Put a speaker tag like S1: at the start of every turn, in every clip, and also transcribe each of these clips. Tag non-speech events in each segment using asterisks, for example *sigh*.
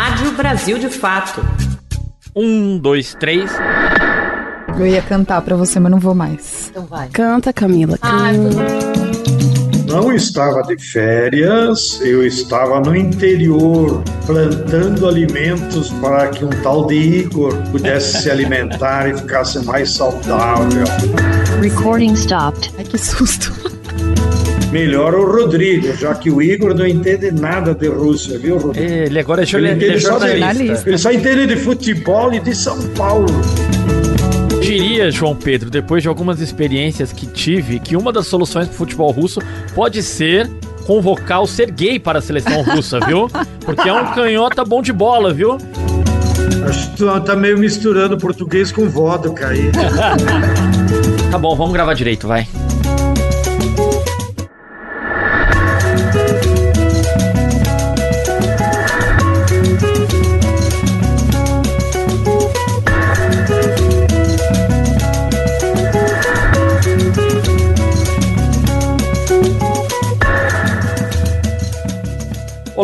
S1: Rádio Brasil de Fato.
S2: Um, dois, três.
S3: Eu ia cantar pra você, mas não vou mais.
S1: Então vai.
S4: Canta, Camila.
S1: Ai,
S5: Não estava de férias, eu estava no interior plantando alimentos para que um tal de Igor pudesse se alimentar e ficasse mais saudável.
S4: Recording stopped.
S3: Ai, que susto.
S5: Melhor o Rodrigo, já que o Igor não entende nada de Rússia, viu, Rodrigo?
S2: Ele agora é,
S5: Ele
S2: é
S5: entende só de
S2: jornalista.
S5: Ele só entende de futebol e de São Paulo.
S2: Diria, João Pedro, depois de algumas experiências que tive, que uma das soluções pro futebol russo pode ser convocar o Serguei para a seleção russa, viu? Porque é um canhota bom de bola, viu?
S5: Acho que tu tá meio misturando português com vodka aí. *laughs*
S2: Tá bom, vamos gravar direito, vai.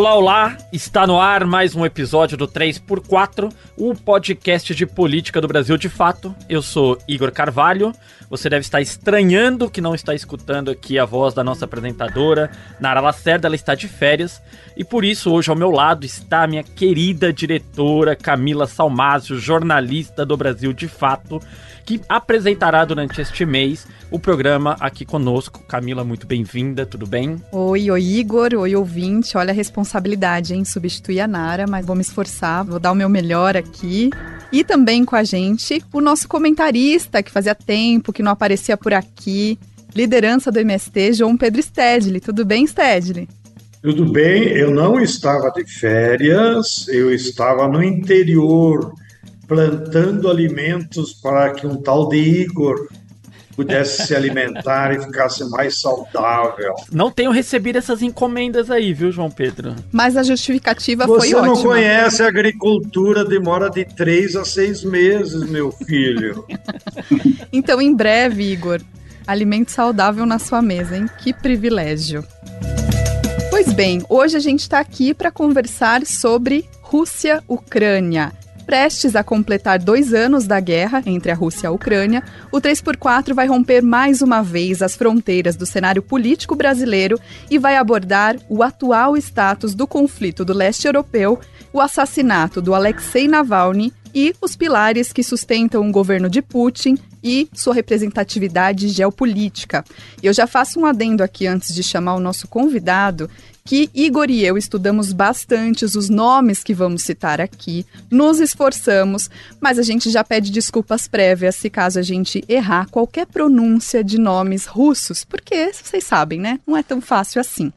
S2: Olá, olá! Está no ar mais um episódio do 3x4, o podcast de política do Brasil de fato. Eu sou Igor Carvalho. Você deve estar estranhando que não está escutando aqui a voz da nossa apresentadora, Nara Lacerda. Ela está de férias e por isso hoje ao meu lado está a minha querida diretora Camila Salmásio, jornalista do Brasil de fato, que apresentará durante este mês o programa aqui conosco. Camila, muito bem-vinda, tudo bem?
S3: Oi, oi, Igor. Oi, ouvinte. Olha a responsabilidade, hein? Substituir a Nara, mas vou me esforçar, vou dar o meu melhor aqui. E também com a gente, o nosso comentarista, que fazia tempo que não aparecia por aqui, liderança do MST, João Pedro Stedley. Tudo bem, Stedley?
S5: Tudo bem, eu não estava de férias, eu estava no interior plantando alimentos para que um tal de Igor pudesse se alimentar e ficasse mais saudável.
S2: Não tenho recebido essas encomendas aí, viu, João Pedro?
S3: Mas a justificativa
S5: Você
S3: foi
S5: não
S3: ótima.
S5: conhece a agricultura, demora de três a seis meses, meu filho. *laughs*
S3: Então, em breve, Igor, alimento saudável na sua mesa, hein? Que privilégio. Pois bem, hoje a gente está aqui para conversar sobre Rússia-Ucrânia. Prestes a completar dois anos da guerra entre a Rússia e a Ucrânia, o 3x4 vai romper mais uma vez as fronteiras do cenário político brasileiro e vai abordar o atual status do conflito do leste europeu, o assassinato do Alexei Navalny e os pilares que sustentam o governo de Putin e sua representatividade geopolítica. Eu já faço um adendo aqui antes de chamar o nosso convidado, que Igor e eu estudamos bastante os nomes que vamos citar aqui, nos esforçamos, mas a gente já pede desculpas prévias se caso a gente errar qualquer pronúncia de nomes russos, porque vocês sabem, né? Não é tão fácil assim.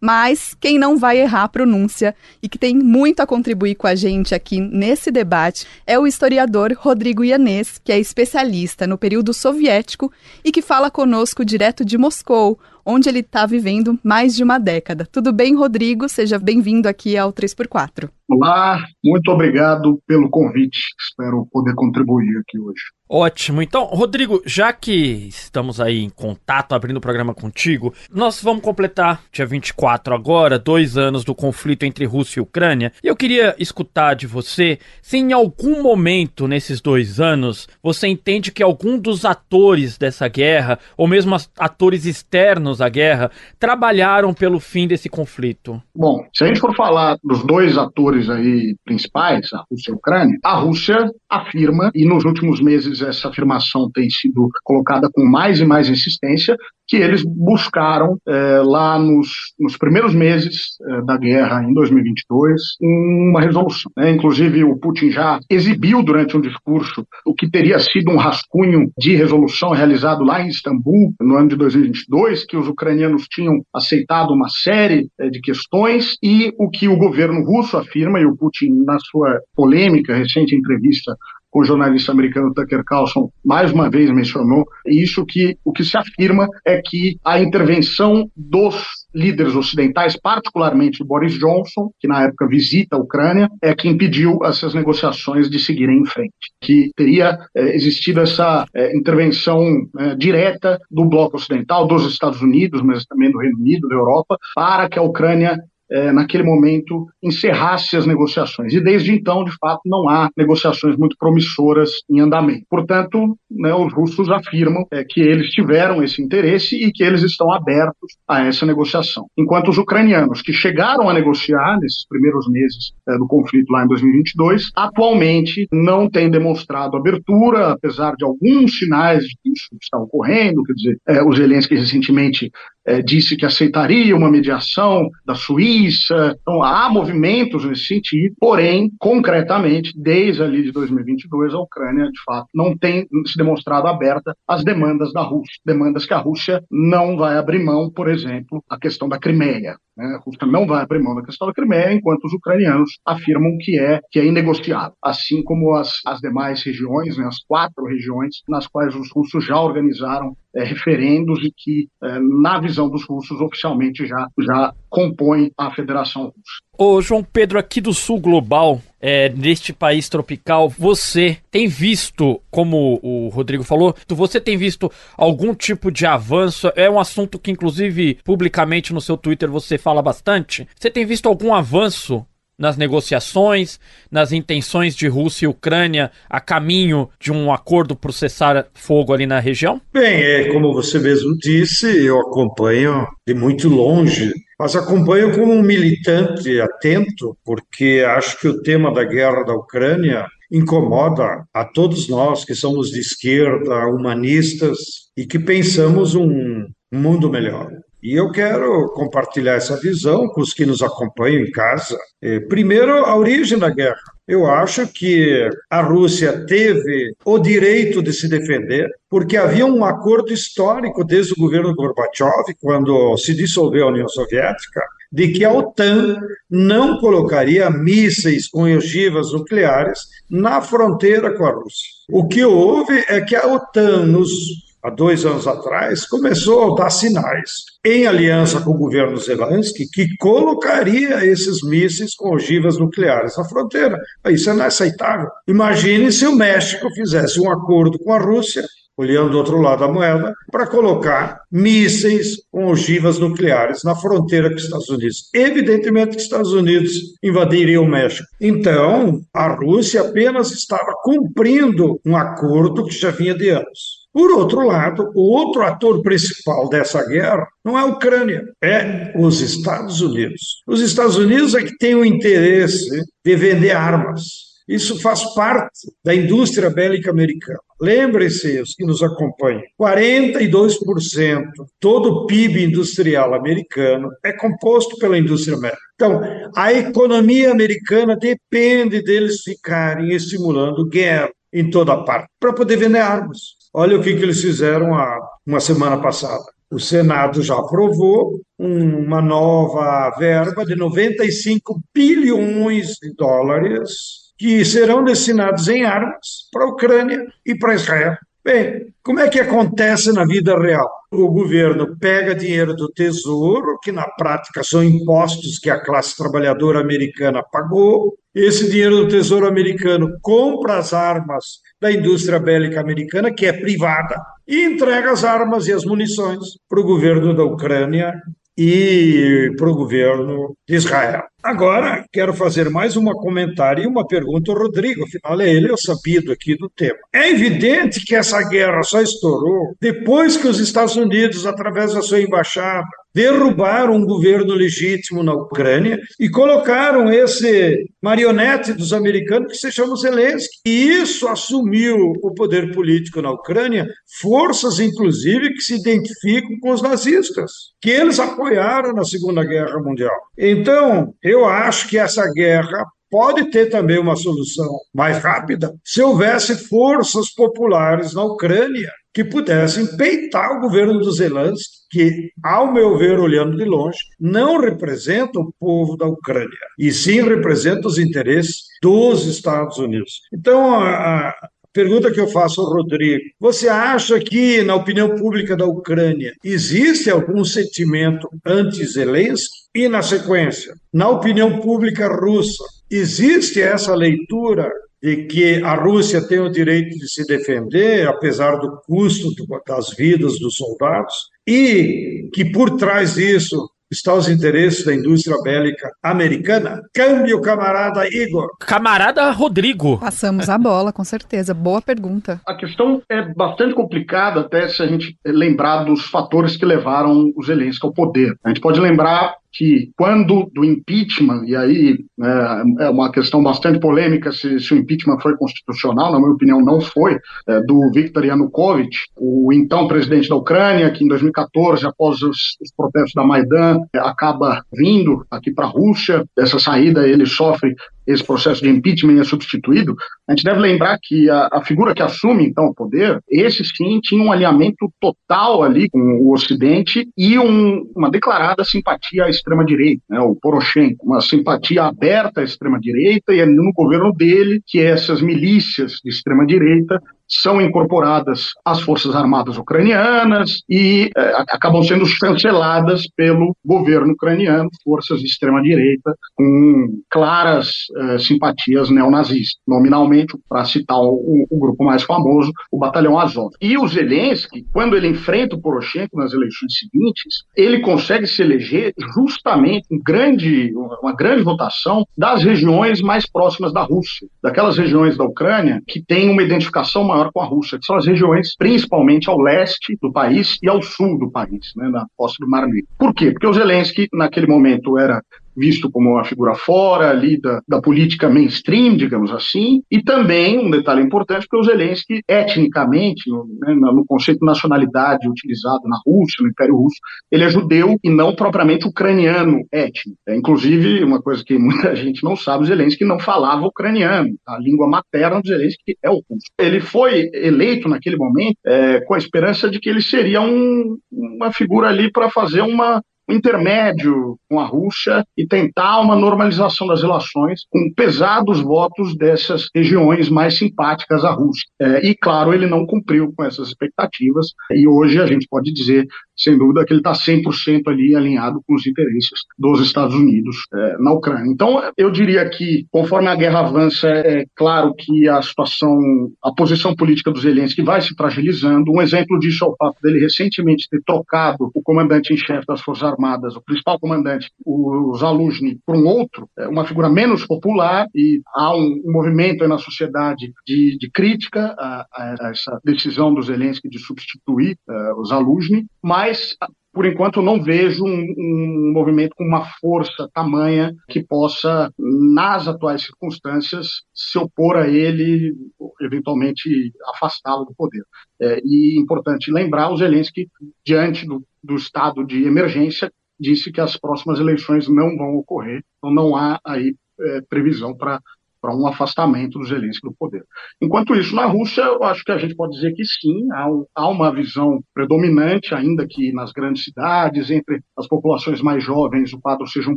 S3: Mas quem não vai errar a pronúncia e que tem muito a contribuir com a gente aqui nesse debate é o historiador Rodrigo Ianês, que é especialista no período soviético e que fala conosco direto de Moscou, onde ele está vivendo mais de uma década. Tudo bem, Rodrigo? Seja bem-vindo aqui ao 3x4.
S6: Olá, muito obrigado pelo convite. Espero poder contribuir aqui hoje.
S2: Ótimo. Então, Rodrigo, já que estamos aí em contato, abrindo o programa contigo, nós vamos completar, dia 24 agora, dois anos do conflito entre Rússia e Ucrânia. E eu queria escutar de você se em algum momento nesses dois anos você entende que algum dos atores dessa guerra, ou mesmo atores externos à guerra, trabalharam pelo fim desse conflito.
S6: Bom, se a gente for falar dos dois atores aí principais, a Rússia e a Ucrânia, a Rússia afirma, e nos últimos meses essa afirmação tem sido colocada com mais e mais insistência, que eles buscaram eh, lá nos, nos primeiros meses eh, da guerra, em 2022, uma resolução. né? Inclusive, o Putin já exibiu durante um discurso o que teria sido um rascunho de resolução realizado lá em Istambul, no ano de 2022, que os ucranianos tinham aceitado uma série eh, de questões e o que o governo russo afirma, e o Putin, na sua polêmica, recente entrevista o jornalista americano Tucker Carlson mais uma vez mencionou, e isso que o que se afirma é que a intervenção dos líderes ocidentais, particularmente Boris Johnson, que na época visita a Ucrânia, é que impediu essas negociações de seguirem em frente. Que teria eh, existido essa eh, intervenção eh, direta do bloco ocidental, dos Estados Unidos, mas também do Reino Unido, da Europa, para que a Ucrânia é, naquele momento, encerrasse as negociações. E desde então, de fato, não há negociações muito promissoras em andamento. Portanto, né, os russos afirmam é, que eles tiveram esse interesse e que eles estão abertos a essa negociação. Enquanto os ucranianos, que chegaram a negociar nesses primeiros meses é, do conflito lá em 2022, atualmente não têm demonstrado abertura, apesar de alguns sinais de que isso está ocorrendo. Quer dizer, é, o Zelensky recentemente é, disse que aceitaria uma mediação da Suíça. Então, há movimentos nesse sentido, porém, concretamente, desde ali de 2022, a Ucrânia, de fato, não tem se demonstrado aberta às demandas da Rússia, demandas que a Rússia não vai abrir mão, por exemplo, a questão da Crimeia. Né? A Rússia não vai abrir mão da questão da Crimeia, enquanto os ucranianos afirmam que é, que é inegociável, assim como as, as demais regiões, né, as quatro regiões nas quais os russos já organizaram é, referendos e que, é, na visão dos russos, oficialmente já, já compõem a Federação Russa.
S2: Ô, João Pedro, aqui do sul global, é, neste país tropical, você tem visto, como o Rodrigo falou, você tem visto algum tipo de avanço? É um assunto que, inclusive, publicamente no seu Twitter você fala bastante. Você tem visto algum avanço nas negociações, nas intenções de Rússia e Ucrânia a caminho de um acordo para cessar fogo ali na região?
S5: Bem, é, como você mesmo disse, eu acompanho de muito longe, mas acompanho como um militante atento, porque acho que o tema da guerra da Ucrânia incomoda a todos nós que somos de esquerda, humanistas e que pensamos um mundo melhor. E eu quero compartilhar essa visão com os que nos acompanham em casa. É, primeiro, a origem da guerra. Eu acho que a Rússia teve o direito de se defender, porque havia um acordo histórico desde o governo Gorbachev, quando se dissolveu a União Soviética, de que a OTAN não colocaria mísseis com ogivas nucleares na fronteira com a Rússia. O que houve é que a OTAN, nos há dois anos atrás, começou a dar sinais, em aliança com o governo Zelensky, que colocaria esses mísseis com ogivas nucleares na fronteira. Isso é inaceitável. Imagine se o México fizesse um acordo com a Rússia olhando do outro lado da moeda, para colocar mísseis com ogivas nucleares na fronteira com os Estados Unidos. Evidentemente que os Estados Unidos invadiriam o México. Então, a Rússia apenas estava cumprindo um acordo que já vinha de anos. Por outro lado, o outro ator principal dessa guerra não é a Ucrânia, é os Estados Unidos. Os Estados Unidos é que têm o interesse de vender armas. Isso faz parte da indústria bélica americana. Lembrem-se, os que nos acompanham, 42% todo o PIB industrial americano é composto pela indústria bélica. Então, a economia americana depende deles ficarem estimulando guerra em toda parte para poder vender armas. Olha o que, que eles fizeram há uma semana passada. O Senado já aprovou uma nova verba de 95 bilhões de dólares que serão destinados em armas para a Ucrânia e para Israel. Bem, como é que acontece na vida real? O governo pega dinheiro do tesouro, que na prática são impostos que a classe trabalhadora americana pagou. Esse dinheiro do tesouro americano compra as armas da indústria bélica americana, que é privada, e entrega as armas e as munições para o governo da Ucrânia e para o governo de Israel. Agora, quero fazer mais um comentário e uma pergunta ao Rodrigo, afinal é ele o sabido aqui do tema. É evidente que essa guerra só estourou depois que os Estados Unidos, através da sua embaixada, derrubaram um governo legítimo na Ucrânia e colocaram esse marionete dos americanos que se chama Zelensky. E isso assumiu o poder político na Ucrânia, forças inclusive que se identificam com os nazistas, que eles apoiaram na Segunda Guerra Mundial. Então, eu acho que essa guerra pode ter também uma solução mais rápida se houvesse forças populares na Ucrânia que pudessem peitar o governo do Zelensky, que, ao meu ver, olhando de longe, não representa o povo da Ucrânia, e sim representa os interesses dos Estados Unidos. Então, a, Pergunta que eu faço ao Rodrigo: você acha que, na opinião pública da Ucrânia, existe algum sentimento anti-Zelensky? E, na sequência, na opinião pública russa, existe essa leitura de que a Rússia tem o direito de se defender, apesar do custo das vidas dos soldados, e que por trás disso está aos interesses da indústria bélica americana? Câmbio, camarada Igor.
S2: Camarada Rodrigo.
S3: Passamos a bola, com certeza. Boa pergunta.
S6: A questão é bastante complicada, até se a gente lembrar dos fatores que levaram o Zelensky ao poder. A gente pode lembrar que quando do impeachment, e aí né, é uma questão bastante polêmica se, se, o impeachment foi constitucional, na minha opinião não foi, é, do Viktor Yanukovych, o então presidente da Ucrânia, que em 2014, após os, os protestos da Maidan, é, acaba vindo aqui para a Rússia, dessa saída ele sofre esse processo de impeachment é substituído, a gente deve lembrar que a, a, figura que assume, então, o poder, esse sim tinha um alinhamento total ali com o Ocidente e um, uma declarada simpatia à extrema-direita, né, o Poroshenko, uma simpatia aberta à extrema-direita, e é no governo dele que essas milícias de extrema-direita são incorporadas às Forças Armadas ucranianas e é, acabam sendo chanceladas pelo governo ucraniano, forças de extrema-direita, com claras é, simpatias neonazistas. Nominalmente, para citar o, o, grupo mais famoso, o Batalhão Azov. E o Zelensky, quando ele enfrenta o Poroshenko nas eleições seguintes, ele consegue se eleger justamente um grande, uma grande votação das regiões mais próximas da Rússia, daquelas regiões da Ucrânia que têm uma identificação maior com a Rússia, que são as regiões principalmente ao leste do país e ao sul do país, né, na costa do Mar Negro. Por quê? Porque o Zelensky, naquele momento, era visto como uma figura fora ali da, da política mainstream, digamos assim, e também, um detalhe importante, porque o Zelensky, etnicamente, no, né, no conceito de nacionalidade utilizado na Rússia, no Império Russo, ele é judeu e não propriamente ucraniano étnico. É, inclusive, uma coisa que muita *laughs* gente não sabe, o Zelensky não falava ucraniano. A língua materna do Zelensky é o russo. Ele foi eleito naquele momento é, com a esperança de que ele seria um, uma figura ali para fazer uma intermédio com a Rússia e tentar uma normalização das relações com pesados votos dessas regiões mais simpáticas à Rússia. É, e, claro, ele não cumpriu com essas expectativas e hoje a gente pode dizer sem dúvida que ele está 100% ali alinhado com os interesses dos Estados Unidos é, na Ucrânia. Então, eu diria que, conforme a guerra avança, é claro que a situação, a posição política do Zelensky vai se fragilizando. Um exemplo disso é o fato dele recentemente ter trocado o comandante em chefe das Forças Armadas, o principal comandante, o Zaluzny, por um outro, é, uma figura menos popular, e há um, movimento na sociedade de, de crítica a, a, essa decisão do Zelensky de substituir uh, o Zaluzny, mas por enquanto não vejo um, um, movimento com uma força tamanha que possa, nas atuais circunstâncias, se opor a ele, eventualmente afastá-lo do poder. É, e importante lembrar, o Zelensky, diante do, do estado de emergência, disse que as próximas eleições não vão ocorrer, então não há aí é, previsão para para um afastamento do Zelensky do poder. Enquanto isso, na Rússia, eu acho que a gente pode dizer que sim, há, há uma visão predominante, ainda que nas grandes cidades, entre as populações mais jovens, o quadro seja um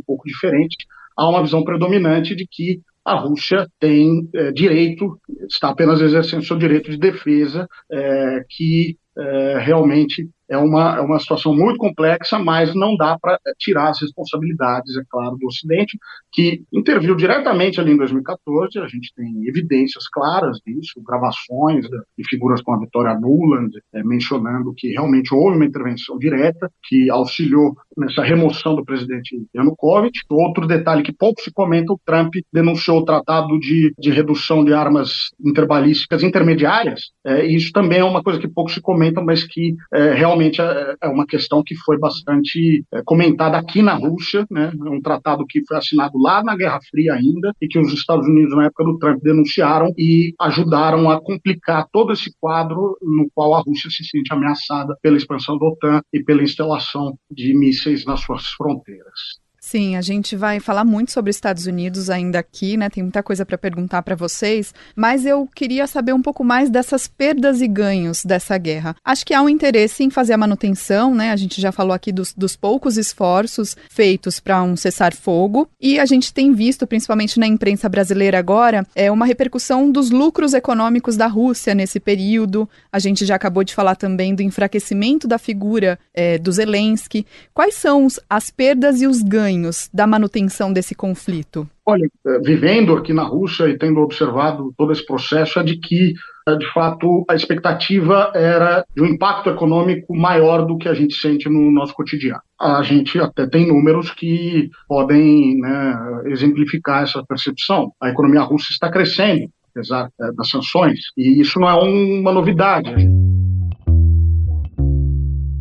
S6: pouco diferente, há uma visão predominante de que a Rússia tem é, direito, está apenas exercendo seu direito de defesa, é, que é, realmente é uma, é uma situação muito complexa, mas não dá para tirar as responsabilidades, é claro, do Ocidente, que interviu diretamente ali em 2014. A gente tem evidências claras disso, gravações de figuras como a Vitória Nuland, é, mencionando que realmente houve uma intervenção direta que auxiliou nessa remoção do presidente Yanukovych. Outro detalhe que pouco se comenta, o Trump denunciou o tratado de, de redução de armas interbalísticas intermediárias. É, isso também é uma coisa que pouco se comenta, mas que é, realmente é, é uma questão que foi bastante é, comentada aqui na Rússia, né? É um tratado que foi assinado lá na Guerra Fria ainda e que os Estados Unidos na época do Trump denunciaram e ajudaram a complicar todo esse quadro no qual a Rússia se sente ameaçada pela expansão da OTAN e pela instalação de mísseis nas suas fronteiras.
S3: Sim, a gente vai falar muito sobre Estados Unidos ainda aqui, né? Tem muita coisa para perguntar para vocês, mas eu queria saber um pouco mais dessas perdas e ganhos dessa guerra. Acho que há um interesse em fazer a manutenção, né? A gente já falou aqui dos, dos poucos esforços feitos para um cessar-fogo e a gente tem visto, principalmente na imprensa brasileira agora, é uma repercussão dos lucros econômicos da Rússia nesse período. A gente já acabou de falar também do enfraquecimento da figura é, do Zelensky. Quais são as perdas e os ganhos? Da manutenção desse conflito?
S6: Olha, eh, vivendo aqui na Rússia e tendo observado todo esse processo, é de que, eh, de fato, a expectativa era de um impacto econômico maior do que a gente sente no nosso cotidiano. A gente até tem números que podem né, exemplificar essa percepção. A economia russa está crescendo, apesar eh, das sanções, e isso não é uma novidade.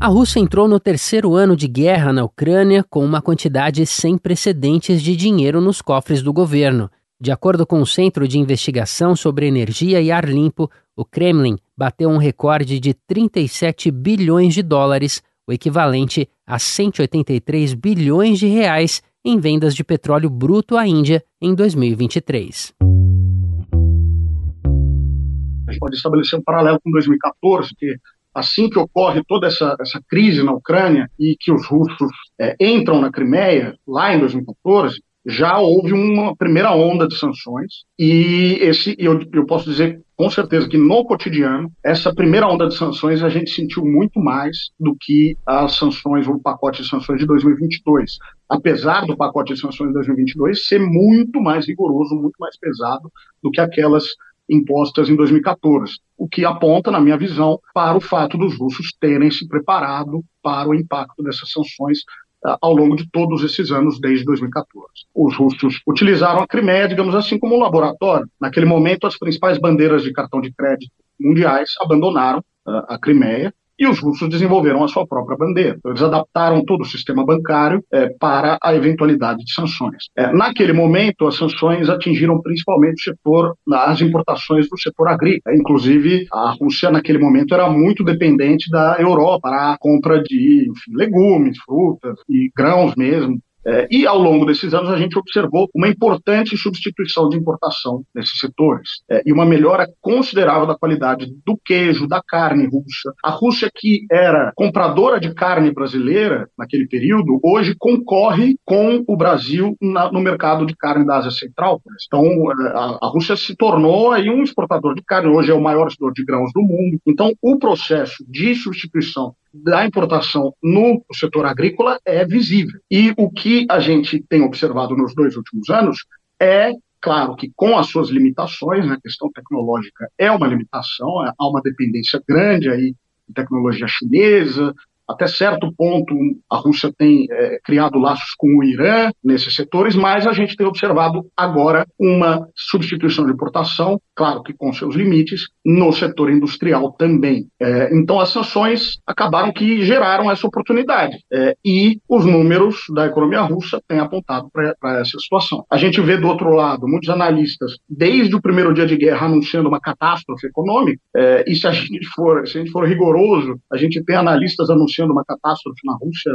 S7: A Rússia entrou no terceiro ano de guerra na Ucrânia com uma quantidade sem precedentes de dinheiro nos cofres do governo. De acordo com o Centro de Investigação sobre Energia e Ar Limpo, o Kremlin bateu um recorde de 37 bilhões de dólares, o equivalente a 183 bilhões de reais em vendas de petróleo bruto à Índia em 2023.
S6: A gente pode estabelecer um paralelo com 2014, que assim que ocorre toda essa, essa crise na Ucrânia e que os russos é, entram na Crimeia, lá em 2014, já houve uma primeira onda de sanções e esse eu, eu posso dizer com certeza que no cotidiano essa primeira onda de sanções a gente sentiu muito mais do que as sanções ou o pacote de sanções de 2022 apesar do pacote de sanções de 2022 ser muito mais rigoroso muito mais pesado do que aquelas impostas em 2014, o que aponta, na minha visão, para o fato dos russos terem se preparado para o impacto dessas sanções uh, ao longo de todos esses anos, desde 2014. Os russos utilizaram a Crimeia, digamos assim, como um laboratório. Naquele momento, as principais bandeiras de cartão de crédito mundiais abandonaram uh, a Crimeia e os russos desenvolveram a sua própria bandeira. Eles adaptaram todo o sistema bancário é, para a eventualidade de sanções. É, naquele momento, as sanções atingiram principalmente o setor, as importações do setor agrícola. Inclusive, a Rússia, naquele momento, era muito dependente da Europa para a compra de enfim, legumes, frutas e grãos mesmo. É, e ao longo desses anos a gente observou uma importante substituição de importação nesses setores é, e uma melhora considerável da qualidade do queijo, da carne russa. A Rússia, que era compradora de carne brasileira naquele período, hoje concorre com o Brasil na, no mercado de carne da Ásia Central. Então, é, a, a Rússia se tornou aí um exportador de carne, hoje é o maior exportador de grãos do mundo. Então, o processo de substituição da importação no setor agrícola é visível. E o que a gente tem observado nos dois últimos anos é Claro que com as suas limitações, né, a questão tecnológica é uma limitação, há uma dependência grande aí de tecnologia chinesa, até certo ponto, a Rússia tem é, criado laços com o Irã nesses setores, mas a gente tem observado agora uma substituição de importação, claro que com seus limites, no setor industrial também. É, então, as sanções acabaram que geraram essa oportunidade. É, e os números da economia russa têm apontado para essa situação. A gente vê do outro lado muitos analistas, desde o primeiro dia de guerra, anunciando uma catástrofe econômica, é, e se a gente for, se a gente for rigoroso, a gente tem analistas anunciando anunciando uma catástrofe na Rússia.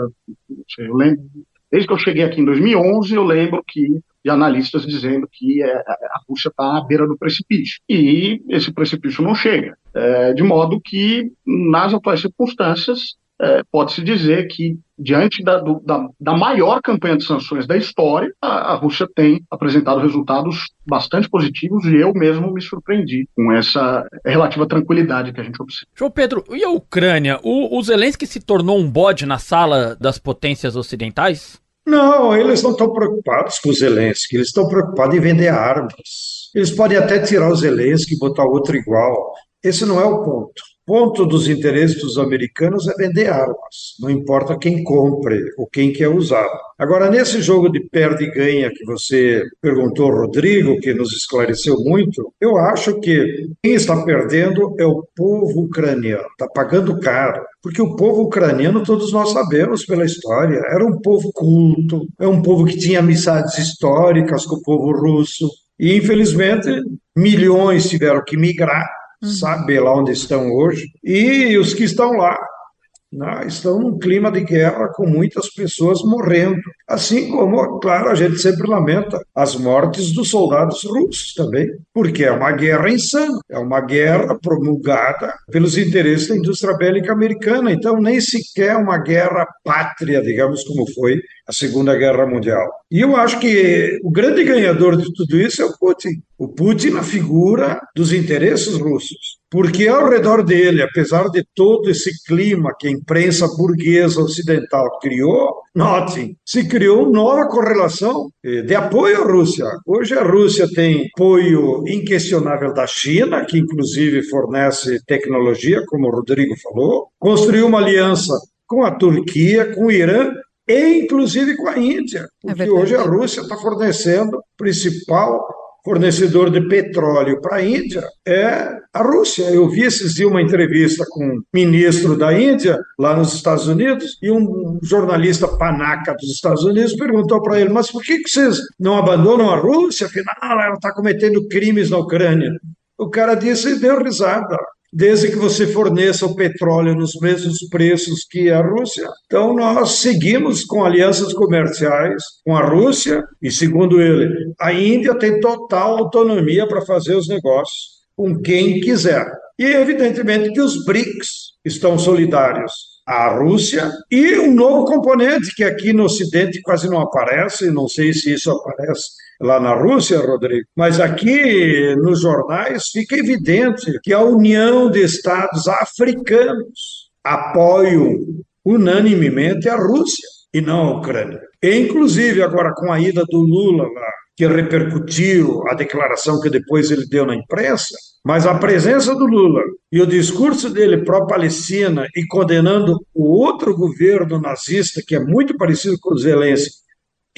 S6: Eu lembro, desde que eu cheguei aqui em 2011, eu lembro que de analistas dizendo que é, a Rússia está à beira do precipício. E esse precipício não chega. É, de modo que, nas atuais circunstâncias, é, pode-se dizer que, diante da, do, da, da, maior campanha de sanções da história, a, a, Rússia tem apresentado resultados bastante positivos e eu mesmo me surpreendi com essa relativa tranquilidade que a gente observa.
S2: João Pedro, e a Ucrânia? O, o Zelensky se tornou um bode na sala das potências ocidentais?
S5: Não, eles não estão preocupados com o Zelensky, eles estão preocupados em vender armas. Eles podem até tirar o Zelensky e botar outro igual. Esse não é o ponto ponto dos interesses dos americanos é vender armas, não importa quem compre ou quem quer usar. Agora, nesse jogo de perde e ganha que você perguntou, Rodrigo, que nos esclareceu muito, eu acho que quem está perdendo é o povo ucraniano, está pagando caro. Porque o povo ucraniano, todos nós sabemos pela história, era um povo culto, é um povo que tinha amizades históricas com o povo russo. E, infelizmente, milhões tiveram que migrar uhum. sabe lá onde estão hoje. E os que estão lá né, estão num clima de guerra com muitas pessoas morrendo. Assim como, claro, a gente sempre lamenta as mortes dos soldados russos também, porque é uma guerra insana, é uma guerra promulgada pelos interesses da indústria bélica americana. Então, nem sequer uma guerra pátria, digamos como foi a Segunda Guerra Mundial. E eu acho que o grande ganhador de tudo isso é o Putin. O Putin na figura dos interesses russos. Porque ao redor dele, apesar de todo esse clima que a imprensa burguesa ocidental criou, notem, se criou uma nova correlação eh, de apoio à Rússia. Hoje a Rússia tem apoio inquestionável da China, que inclusive fornece tecnologia, como o Rodrigo falou, construiu uma aliança com a Turquia, com o Irã e inclusive com a Índia,
S3: É
S5: porque
S3: verdade.
S5: hoje a Rússia está fornecendo o principal fornecedor de petróleo para a Índia é a Rússia. Eu vi esses dias uma entrevista com um ministro da Índia, lá nos Estados Unidos, e um jornalista panaca dos Estados Unidos perguntou para ele: Mas por que que vocês não abandonam a Rússia? Afinal, ela está cometendo crimes na Ucrânia. O cara disse e deu risada. Desde que você forneça o petróleo nos mesmos preços que a Rússia. Então, nós seguimos com alianças comerciais com a Rússia, e segundo ele, a Índia tem total autonomia para fazer os negócios com quem quiser. E, evidentemente, que os BRICS estão solidários à Rússia e um novo componente que aqui no Ocidente quase não aparece, não sei se isso aparece lá na Rússia, Rodrigo, mas aqui nos jornais fica evidente que a União de Estados Africanos apoiam unanimemente a Rússia e não a Ucrânia. E, inclusive, agora com a ida do Lula lá, que repercutiu a declaração que depois ele deu na imprensa, mas a presença do Lula e o discurso dele pró-Palestina e condenando o outro governo nazista, que é muito parecido com o Zelensky,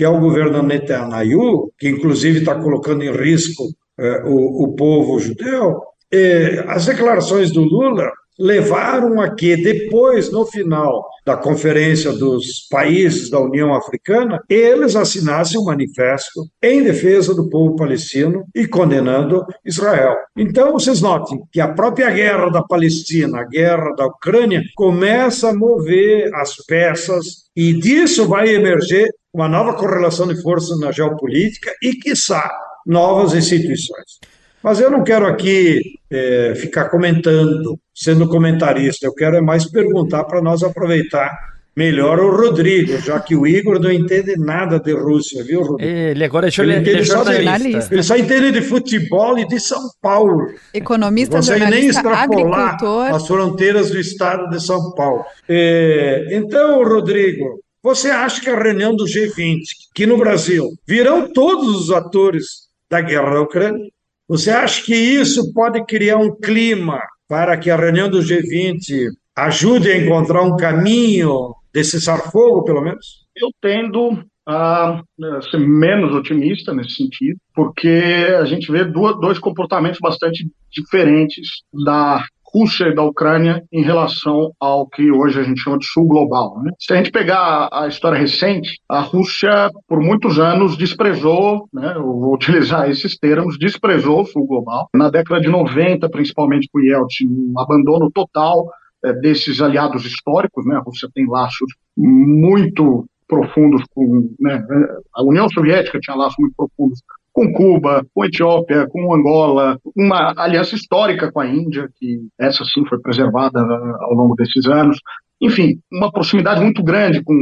S5: que é o governo Netanyahu, que inclusive está colocando em risco eh, o, o povo judeu, eh, as declarações do Lula levaram a que, depois, no final da conferência dos países da União Africana, eles assinassem um manifesto em defesa do povo palestino e condenando Israel. Então, vocês notem que a própria guerra da Palestina, a guerra da Ucrânia, começa a mover as peças e disso vai emerger uma nova correlação de forças na geopolítica e, quiçá, novas instituições. Mas eu não quero aqui é, ficar comentando, sendo comentarista, eu quero é mais perguntar para nós aproveitar melhor o Rodrigo, já que o Igor não entende nada de Rússia, viu, Rodrigo?
S2: Ele agora é,
S5: Ele
S2: ele é
S5: entende só
S2: jornalista.
S5: Ele só entende de futebol e de São Paulo.
S3: Economista,
S5: Não consegue nem
S3: jornalista,
S5: extrapolar
S3: agricultor.
S5: as fronteiras do estado de São Paulo. É, então, Rodrigo, você acha que a reunião do G20, que no Brasil virão todos os atores da guerra da Ucrânia, você acha que isso pode criar um clima para que a reunião do G20 ajude a encontrar um caminho de cessar-fogo, pelo menos?
S6: Eu tendo a eh, ser menos otimista nesse sentido, porque a gente vê dois comportamentos bastante diferentes da Rússia e da Ucrânia em relação ao que hoje a gente chama de sul global. né? Se a gente pegar a história recente, a Rússia, por muitos anos, desprezou, né, eu vou utilizar esses termos, desprezou o sul global. Na década de 90, principalmente com Yeltsin, um abandono total eh, desses aliados históricos. Né? A Rússia tem laços muito profundos com. Né? A União Soviética tinha laços muito profundos com Cuba, com Etiópia, com Angola, uma aliança histórica com a Índia, que essa sim foi preservada ah, ao longo desses anos. Enfim, uma proximidade muito grande com,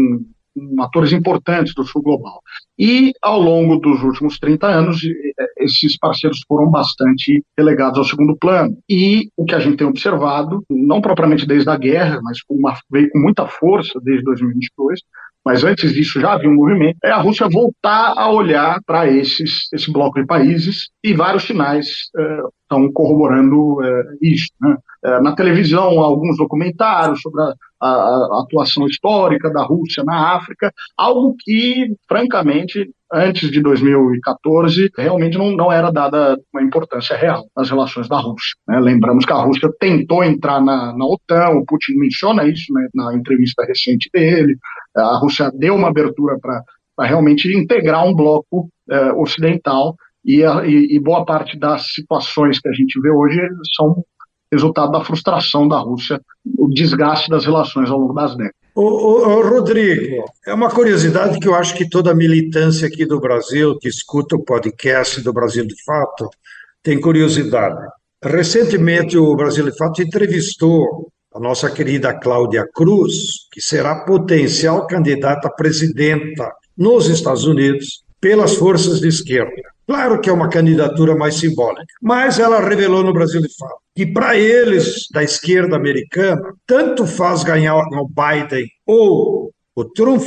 S6: com atores importantes do sul global. E ao longo dos últimos 30 anos, eh, esses parceiros foram bastante relegados ao segundo plano. E o que a gente tem observado, não propriamente desde a guerra, mas com uma, veio com muita força desde 2022, mas antes disso já havia um movimento, é a Rússia voltar a olhar para esses esse bloco de países e vários sinais eh, estão corroborando eh, isso. Né? Eh, na televisão, alguns documentários sobre a, a, a atuação histórica da Rússia na África, algo que, francamente, antes de 2014, realmente não, não era dada uma importância real nas relações da Rússia. né? Lembramos que a Rússia tentou entrar na, na OTAN, o Putin menciona isso né, na entrevista recente dele, a Rússia deu uma abertura para realmente integrar um bloco eh, ocidental e, a- e- e boa parte das situações que a gente vê hoje são resultado da frustração da Rússia, o desgaste das relações ao longo das décadas.
S5: Ô, Rodrigo, é uma curiosidade que eu acho que toda militância aqui do Brasil, que escuta o podcast do Brasil de Fato, tem curiosidade. Recentemente, o Brasil de Fato entrevistou a nossa querida Cláudia Cruz, que será potencial candidata a presidenta nos Estados Unidos pelas forças de esquerda. Claro que é uma candidatura mais simbólica, mas ela revelou no Brasil de fato que para eles da esquerda americana tanto faz ganhar o Biden ou o Trump,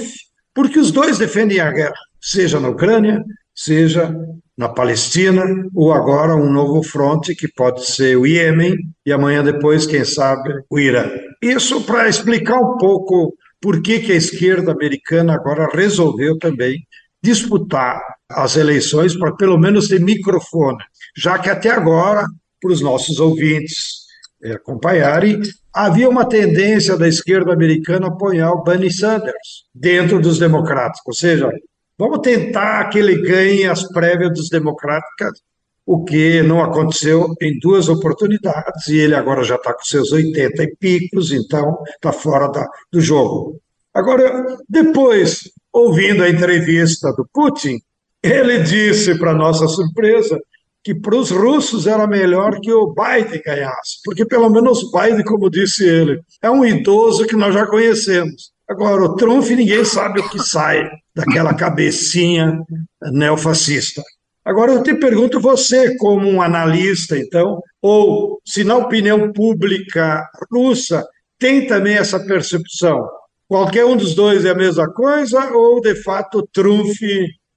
S5: porque os dois defendem a guerra, seja na Ucrânia, seja na Palestina, ou agora um novo fronte que pode ser o Iêmen e amanhã depois, quem sabe, o Irã. Isso para explicar um pouco por que, que a esquerda americana agora resolveu também disputar as eleições para pelo menos ter microfone, já que até agora, para os nossos ouvintes eh, acompanharem, havia uma tendência da esquerda americana apoiar o Bernie Sanders dentro dos democratas, ou seja, vamos tentar que ele ganhe as prévias dos democratas, o que não aconteceu em duas oportunidades, e ele agora já está com seus 80 e picos, então está fora da, do jogo. Agora, depois, ouvindo a entrevista do Putin, ele disse, para nossa surpresa, que para os russos era melhor que o Biden ganhasse, porque pelo menos o Biden, como disse ele, é um idoso que nós já conhecemos. Agora, o Trump, ninguém sabe o que sai daquela cabecinha neofascista. Agora, eu te pergunto, você, como um analista, então, ou se na opinião pública russa tem também essa percepção, qualquer um dos dois é a mesma coisa, ou de fato o Trump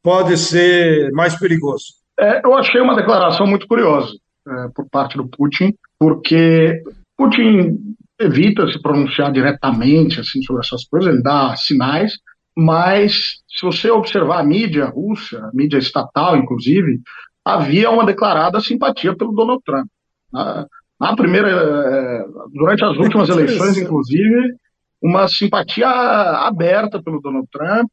S5: pode ser mais perigoso?
S6: É, eu achei uma declaração muito curiosa é, por parte do Putin, porque Putin evita se pronunciar diretamente assim sobre essas coisas, ele dá sinais, mas se você observar a mídia russa, a mídia estatal, inclusive, havia uma declarada simpatia pelo Donald Trump. Na, na primeira, é, durante as últimas *laughs* eleições, inclusive, uma simpatia aberta pelo Donald Trump,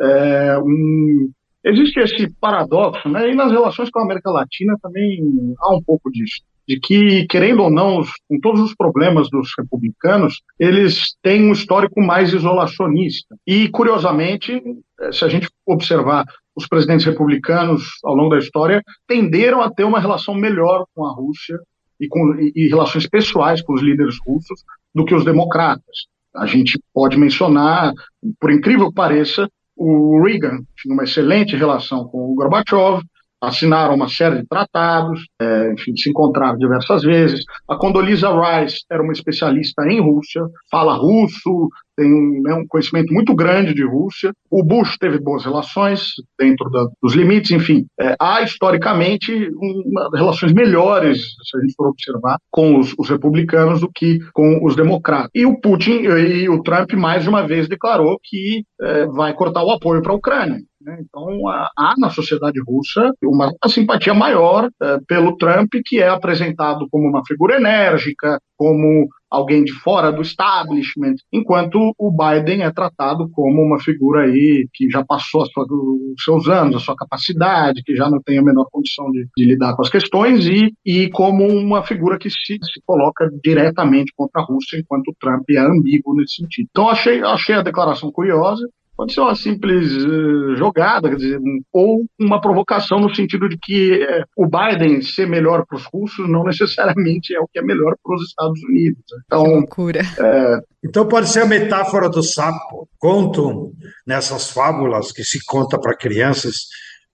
S6: é, um, existe esse paradoxo, né? E nas relações com a América Latina também há um pouco disso. De que, querendo ou não, com todos os problemas dos republicanos, eles têm um histórico mais isolacionista. E, curiosamente, se a gente observar os presidentes republicanos ao longo da história, tenderam a ter uma relação melhor com a Rússia e, com, e, e relações pessoais com os líderes russos do que os democratas. A gente pode mencionar, por incrível que pareça, o Reagan tinha uma excelente relação com o Gorbachev, assinaram uma série de tratados, é, enfim, se encontraram diversas vezes. A Condoleezza Rice era uma especialista em Rússia, fala russo, tem né, um conhecimento muito grande de Rússia. O Bush teve boas relações dentro da, dos limites, enfim. É, há historicamente uma, relações melhores, se a gente for observar, com os, os, republicanos do que com os democratas. E o Putin e o Trump mais uma vez declarou que é, vai cortar o apoio para a Ucrânia. Né? Então, há na sociedade russa uma, simpatia maior é, pelo Trump, que é apresentado como uma figura enérgica, como alguém de fora do establishment, enquanto o Biden é tratado como uma figura aí que já passou sua, os seus anos, a sua capacidade, que já não tem a menor condição de, de lidar com as questões e, e como uma figura que se, se, coloca diretamente contra a Rússia, enquanto o Trump é ambíguo nesse sentido. Então achei, achei a declaração curiosa pode ser uma simples uh, jogada, quer dizer, ou uma provocação no sentido de que uh, o Biden ser melhor para os russos não necessariamente é o que é melhor para os Estados Unidos.
S3: Então, que loucura.
S5: É... Então pode ser a metáfora do sapo. Contam nessas fábulas que se conta para crianças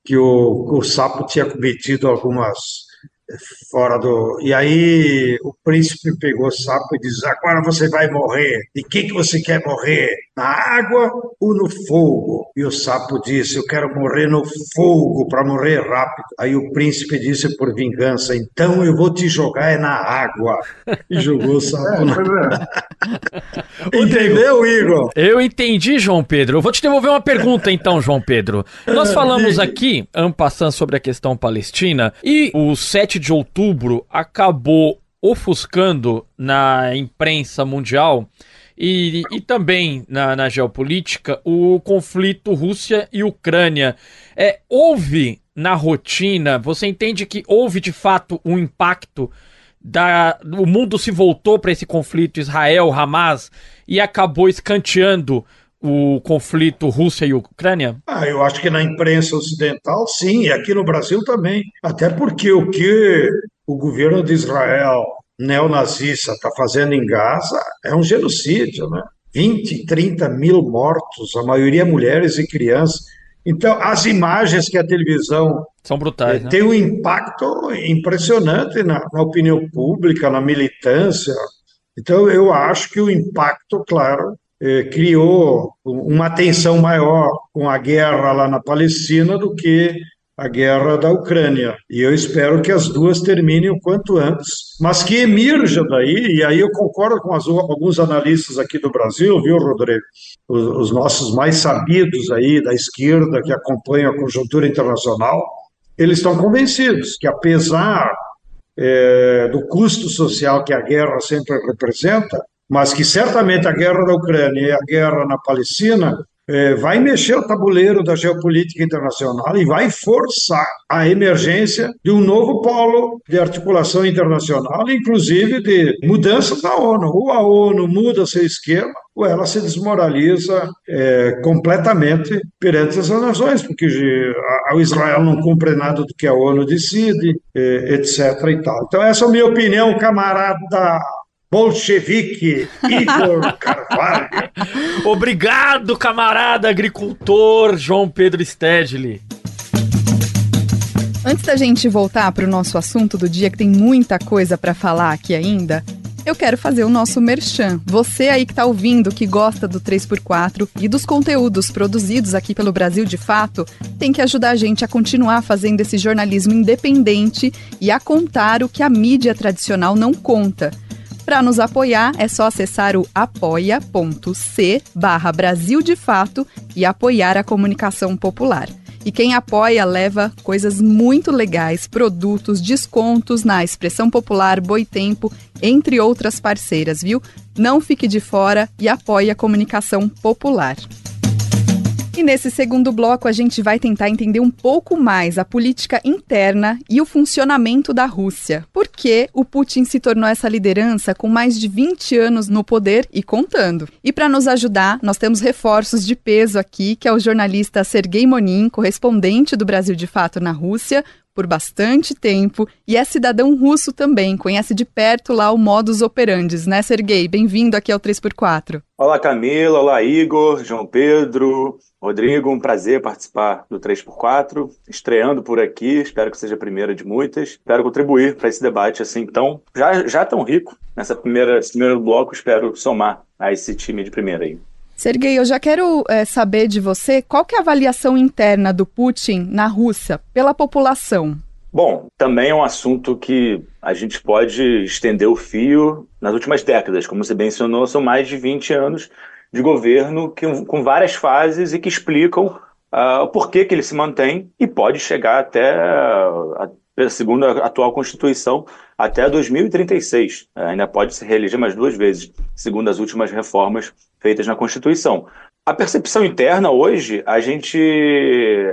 S5: que o, o sapo tinha cometido algumas fora do. E aí o príncipe pegou o sapo e disse: Agora você vai morrer. De que, que você quer morrer? Na água ou no fogo? E o sapo disse: Eu quero morrer no fogo para morrer rápido. Aí o príncipe disse por vingança: Então eu vou te jogar é na água. E jogou o sapo é, na. É. *laughs* Entendeu, Igor?
S2: Eu entendi, João Pedro. Eu vou te devolver uma pergunta então, João Pedro. Nós falamos aqui, ampassando sobre a questão palestina, e o 7 7 de outubro acabou ofuscando na imprensa mundial e, e também na, na, geopolítica o conflito Rússia e Ucrânia. É, houve na rotina, você entende que houve de fato um impacto da, o mundo se voltou para esse conflito Israel-Hamas e acabou escanteando o conflito Rússia e Ucrânia?
S5: Ah, eu acho que na imprensa ocidental, sim, e aqui no Brasil também. Até porque o que o governo de Israel neonazista está fazendo em Gaza é um genocídio, né? 20, 30 mil mortos, a maioria mulheres e crianças. Então, as imagens que a televisão
S2: são brutais,
S5: é,
S2: né?
S5: tem um impacto impressionante na, na opinião pública, na militância. Então, eu acho que o impacto, claro, criou uma tensão maior com a guerra lá na Palestina do que a guerra da Ucrânia. E eu espero que as duas terminem o quanto antes, mas que emerja daí, e aí eu concordo com as, alguns analistas aqui do Brasil, viu, Rodrigo? Os, os nossos mais sabidos aí da esquerda que acompanham a conjuntura internacional, eles estão convencidos que apesar é, do custo social que a guerra sempre representa, mas que certamente a guerra da Ucrânia e a guerra na Palestina é, vai mexer o tabuleiro da geopolítica internacional e vai forçar a emergência de um novo polo de articulação internacional, inclusive de mudanças na ONU. Ou a ONU muda seu esquema, ou ela se desmoraliza é, completamente perante as nações, porque a Israel não cumpre nada do que a ONU decide, é, etc. E tal. Então, essa é a minha opinião, camarada bolchevique Igor *laughs* Carvalho.
S2: Obrigado, camarada agricultor João Pedro Stedley.
S3: Antes da gente voltar para o nosso assunto do dia, que tem muita coisa para falar aqui ainda, eu quero fazer o nosso merchan. Você aí que está ouvindo, que gosta do 3x4 e dos conteúdos produzidos aqui pelo Brasil de Fato, tem que ajudar a gente a continuar fazendo esse jornalismo independente e a contar o que a mídia tradicional não conta. Para nos apoiar, é só acessar o apoia.c barra Brasil de Fato e apoiar a comunicação popular. E quem apoia leva coisas muito legais, produtos, descontos na Expressão Popular, Boitempo, entre outras parceiras, viu? Não fique de fora e apoie a comunicação popular. E nesse segundo bloco a gente vai tentar entender um pouco mais a política interna e o funcionamento da Rússia. Por que o Putin se tornou essa liderança com mais de 20 anos no poder e contando? E para nos ajudar, nós temos reforços de peso aqui, que é o jornalista Sergei Monin, correspondente do Brasil de Fato na Rússia, por bastante tempo e é cidadão russo também, conhece de perto lá o modus operandi, né, Sergei? Bem-vindo aqui ao 3x4.
S8: Olá, Camila, olá, Igor, João Pedro, Rodrigo, um prazer participar do 3x4, estreando por aqui, espero que seja a primeira de muitas, espero contribuir para esse debate assim tão, já, já tão rico, nessa primeira, esse primeiro bloco, espero somar a esse time de primeira aí.
S3: Sergei, eu já quero é, saber de você qual que é a avaliação interna do Putin na Rússia pela população.
S8: Bom, também é um assunto que a gente pode estender o fio nas últimas décadas. Como você mencionou, são mais de 20 anos de governo que, com várias fases e que explicam uh, o porquê que ele se mantém e pode chegar até, uh, segundo a atual Constituição, até 2036. Uh, ainda pode se reeleger mais duas vezes, segundo as últimas reformas feitas na Constituição. A percepção interna hoje, a gente,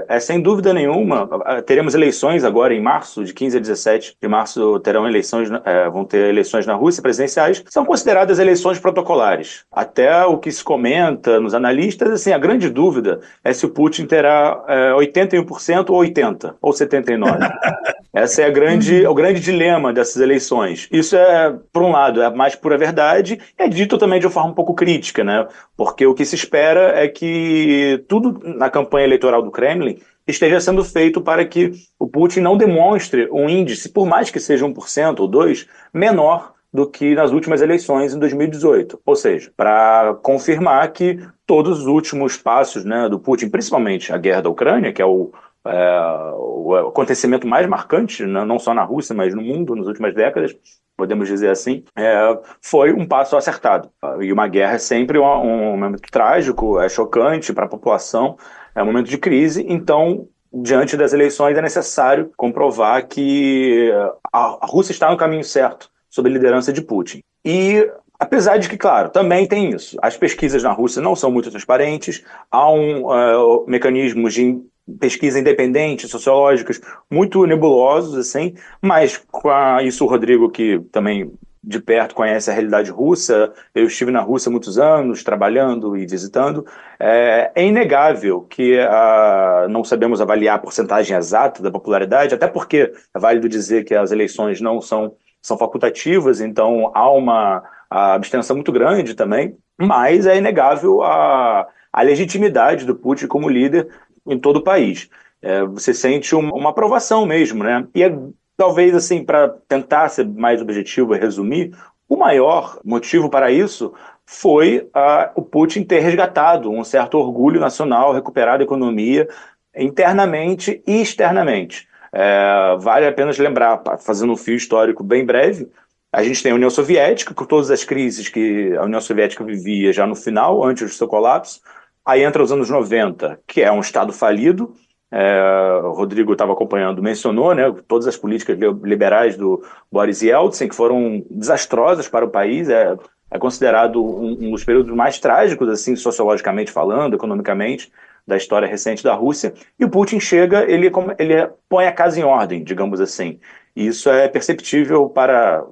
S8: é sem dúvida nenhuma, teremos eleições agora em março, de 15 a 17 de março terão eleições, é, vão ter eleições na Rússia presidenciais, são consideradas eleições protocolares. Até o que se comenta nos analistas, assim, a grande dúvida é se o Putin terá é, 81% ou 80 ou 79. *laughs* Essa é a grande, o grande dilema dessas eleições. Isso é, por um lado, é a mais pura verdade, é dito também de uma forma um pouco crítica, né? Porque o que se espera é que tudo na campanha eleitoral do Kremlin esteja sendo feito para que o Putin não demonstre um índice, por mais que seja 1% ou 2%, menor do que nas últimas eleições em 2018. Ou seja, para confirmar que todos os últimos passos né, do Putin, principalmente a guerra da Ucrânia, que é o, é, o acontecimento mais marcante, né, não só na Rússia, mas no mundo nas últimas décadas, podemos dizer assim, é, foi um passo acertado. E uma guerra é sempre um, um momento trágico, é chocante para a população, é um momento de crise, então diante das eleições é necessário comprovar que a, Rússia está no caminho certo sob a liderança de Putin. E Apesar de que, claro, também tem isso. As pesquisas na Rússia não são muito transparentes, há um uh, mecanismo de pesquisa independente, sociológicas, muito nebulosos, assim, mas com a, isso o Rodrigo, que também de perto conhece a realidade russa, eu estive na Rússia muitos anos, trabalhando e visitando, é, é inegável que a, não sabemos avaliar a porcentagem exata da popularidade, até porque é válido dizer que as eleições não são, são facultativas, então há uma abstenção muito grande também, mas é inegável a, a legitimidade do Putin como líder em todo o país. É, você sente uma, aprovação mesmo, né? E é, talvez, assim, para tentar ser mais objetivo e resumir, o maior motivo para isso foi o Putin ter resgatado um certo orgulho nacional, recuperado a economia internamente e externamente. É, vale a pena lembrar, fazendo um fio histórico bem breve, a gente tem a União Soviética, com todas as crises que a União Soviética vivia já no final, antes do seu colapso. Aí entra os anos 90, que é um Estado falido. É, o Rodrigo estava acompanhando, mencionou né, todas as políticas liberais do Boris Yeltsin, que foram desastrosas para o país. É, é considerado um, um dos períodos mais trágicos, assim, sociologicamente falando, economicamente, da história recente da Rússia. E o Putin chega, ele, ele põe a casa em ordem, digamos assim. E isso é perceptível para,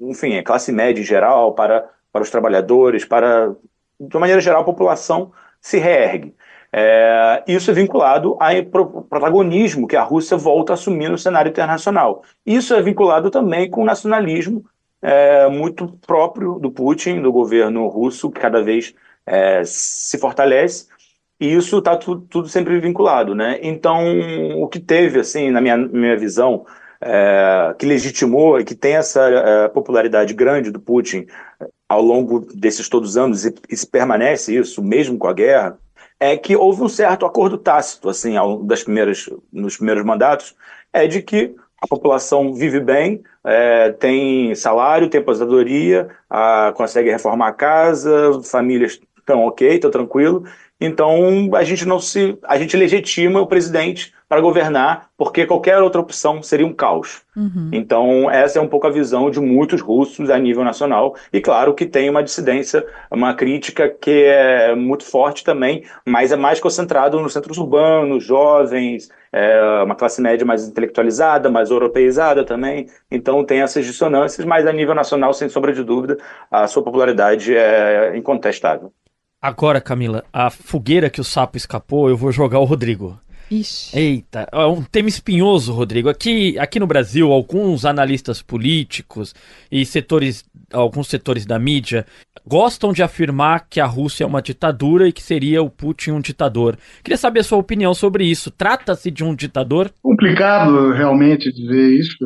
S8: enfim, a classe média em geral, para, para os trabalhadores, para, de uma maneira geral, a população se reergue. É, isso é vinculado ao protagonismo que a Rússia volta a assumir no cenário internacional. Isso é vinculado também com o nacionalismo é, muito próprio do Putin, do governo russo, que cada vez é, se fortalece. E isso está tudo, tudo sempre vinculado, né? Então, o que teve, assim, na minha, minha visão, é, que legitimou e que tem essa é, popularidade grande do Putin ao longo desses todos os anos e, e permanece isso mesmo com a guerra é que houve um certo acordo tácito assim ao, das primeiras nos primeiros mandatos é de que a população vive bem é, tem salário tem aposentadoria a, consegue reformar a casa famílias estão ok estão tranquilo então a gente não se a gente legitima o presidente para governar, porque qualquer outra opção seria um caos. Uhum. Então, essa é um pouco a visão de muitos russos a nível nacional. E claro que tem uma dissidência, uma crítica que é muito forte também, mas é mais concentrado nos centros urbanos, jovens, é uma classe média mais intelectualizada, mais europeizada também. Então, tem essas dissonâncias, mas a nível nacional, sem sombra de dúvida, a sua popularidade é incontestável.
S2: Agora, Camila, a fogueira que o sapo escapou, eu vou jogar o Rodrigo. Ixi. Eita, é um tema espinhoso, Rodrigo. Aqui, aqui no Brasil, alguns analistas políticos e setores, alguns setores da mídia gostam de afirmar que a Rússia é uma ditadura e que seria o Putin um ditador. Queria saber a sua opinião sobre isso. Trata-se de um ditador?
S6: Complicado realmente dizer isso.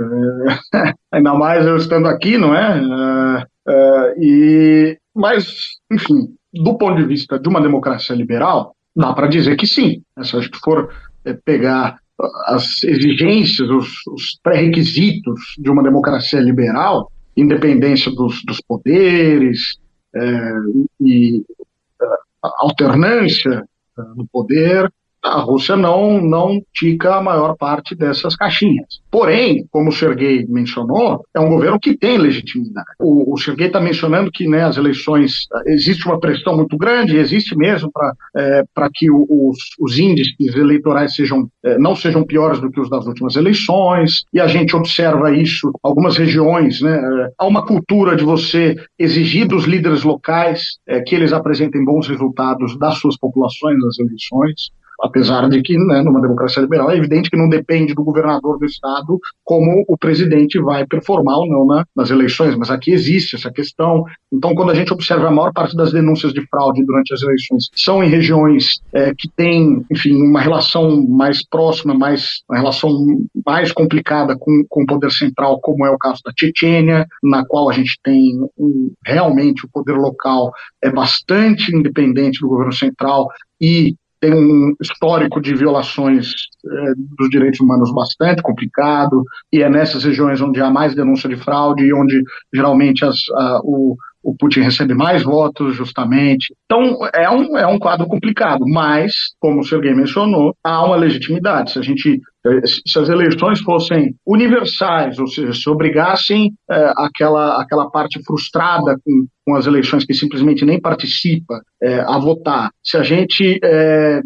S6: É... *laughs* Ainda mais eu estando aqui, não é? é, é e mas, enfim, do ponto de vista de uma democracia liberal, dá para dizer que sim. Se a gente for é, pegar as exigências, os, os pré-requisitos de uma democracia liberal, independência dos, dos poderes é, e alternância é, do poder, a Rússia não, não tica a maior parte dessas caixinhas. Porém, como o Sergei mencionou, é um governo que tem legitimidade. O, o Sergei está mencionando que né, as eleições, existe uma pressão muito grande, existe mesmo para é, que o, os, os índices eleitorais sejam, é, não sejam piores do que os das últimas eleições, e a gente observa isso, algumas regiões, né, há uma cultura de você exigir dos líderes locais é, que eles apresentem bons resultados das suas populações nas eleições apesar de que, né, numa democracia liberal, é evidente que não depende do governador do estado como o presidente vai performar ou não na, nas eleições, mas aqui existe essa questão. Então, quando a gente observa a maior parte das denúncias de fraude durante as eleições são em regiões é, que têm, enfim, uma relação mais próxima, mais uma relação mais complicada com, com o poder central, como é o caso da Chechênia, na qual a gente tem um, realmente o poder local é bastante independente do governo central e tem um histórico de violações é, dos direitos humanos bastante complicado, e é nessas regiões onde há mais denúncia de fraude e onde geralmente as, a, o, o Putin recebe mais votos, justamente. Então, é um, é um quadro complicado, mas, como o Sergei mencionou, há uma legitimidade. Se a gente se as eleições fossem universais, ou seja, se obrigassem é, aquela, aquela parte frustrada com, com as eleições que simplesmente nem participa é, a votar, se a gente, é,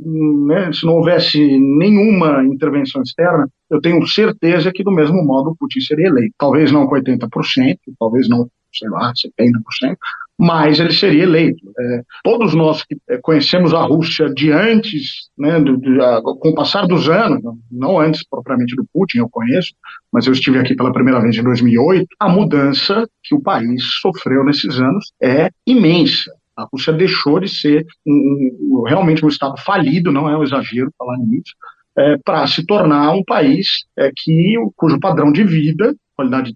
S6: né, se não houvesse nenhuma intervenção externa, eu tenho certeza que do mesmo modo o Putin seria eleito. Talvez não com 80%, talvez não sei lá, 70%, mas ele seria eleito. É, todos nós que é, conhecemos a Rússia de antes, né, a, com o passar dos anos, não antes propriamente do Putin, eu conheço, mas eu estive aqui pela primeira vez em 2008, a mudança que o país sofreu nesses anos é imensa. A Rússia deixou de ser um, um, realmente um Estado falido, não é um exagero falar nisso, é, para se tornar um país é, que, cujo padrão de vida, qualidade,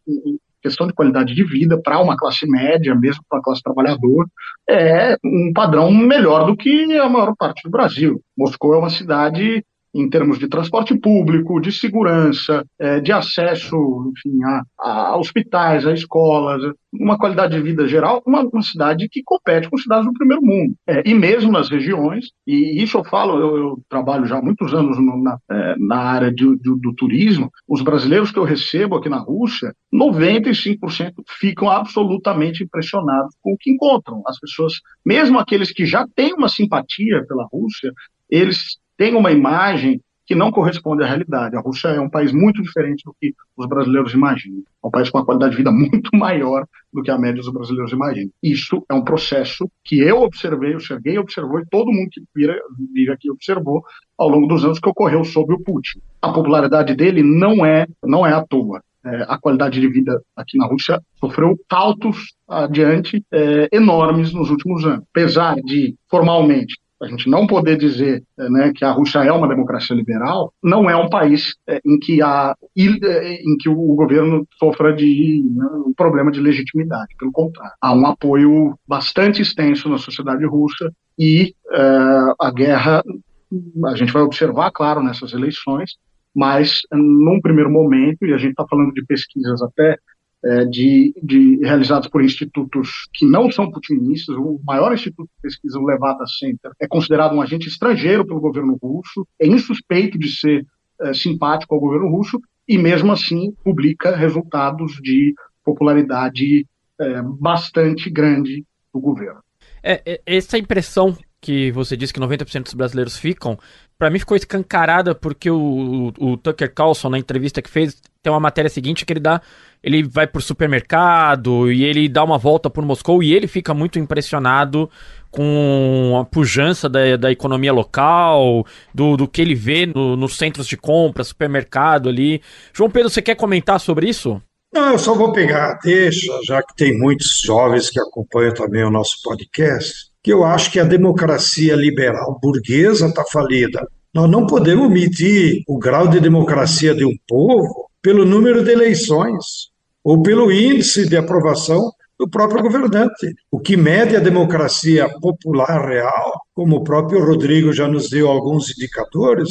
S6: questão de qualidade de vida para uma classe média, mesmo para a classe trabalhadora, é um padrão melhor do que a maior parte do Brasil. Moscou é uma cidade em termos de transporte público, de segurança, é, de acesso enfim, a, a, hospitais, a escolas, uma qualidade de vida geral, uma, uma cidade que compete com cidades do primeiro mundo. É, e mesmo nas regiões, e isso eu falo, eu, eu trabalho já há muitos anos no, na, é, na área de, de, do turismo, os brasileiros que eu recebo aqui na Rússia, 95% ficam absolutamente impressionados com o que encontram. As pessoas, mesmo aqueles que já têm uma simpatia pela Rússia, eles tem uma imagem que não corresponde à realidade. A Rússia é um país muito diferente do que os brasileiros imaginam. É um país com uma qualidade de vida *laughs* muito maior do que a média dos brasileiros imaginam. Isso é um processo que eu observei, o Serguei observou e todo mundo que vive aqui observou ao longo dos anos que ocorreu sob o Putin. A popularidade dele não é, não é à toa. É, a qualidade de vida aqui na Rússia sofreu saltos adiante é, enormes nos últimos anos. Apesar de, formalmente, a gente não poder dizer né, que a Rússia é uma democracia liberal, não é um país é, em, que há, é, em que o governo sofra de né, um problema de legitimidade. Pelo contrário, há um apoio bastante extenso na sociedade russa e é, a guerra, a gente vai observar, claro, nessas eleições, mas num primeiro momento, e a gente está falando de pesquisas até é, de, de, realizados por institutos que não são putinistas. O maior instituto de pesquisa, o Levada Center, é considerado um agente estrangeiro pelo governo russo, é insuspeito de ser é, simpático ao governo russo e, mesmo assim, publica resultados de popularidade é, bastante grande do governo.
S2: É, é essa impressão que você disse que 90% dos brasileiros ficam, para mim ficou escancarada porque o, o, o, Tucker Carlson, na entrevista que fez, tem uma matéria seguinte que ele dá. Ele vai pro supermercado e ele dá uma volta por Moscou e ele fica muito impressionado com a pujança da, da economia local, do, do que ele vê no, nos centros de compra, supermercado ali. João Pedro, você quer comentar sobre isso?
S5: Não, eu só vou pegar, deixa, já que tem muitos jovens que acompanham também o nosso podcast que eu acho que a democracia liberal burguesa está falida. Nós não podemos medir o grau de democracia de um povo pelo número de eleições ou pelo índice de aprovação do próprio governante. O que mede a democracia popular real, como o próprio Rodrigo já nos deu alguns indicadores,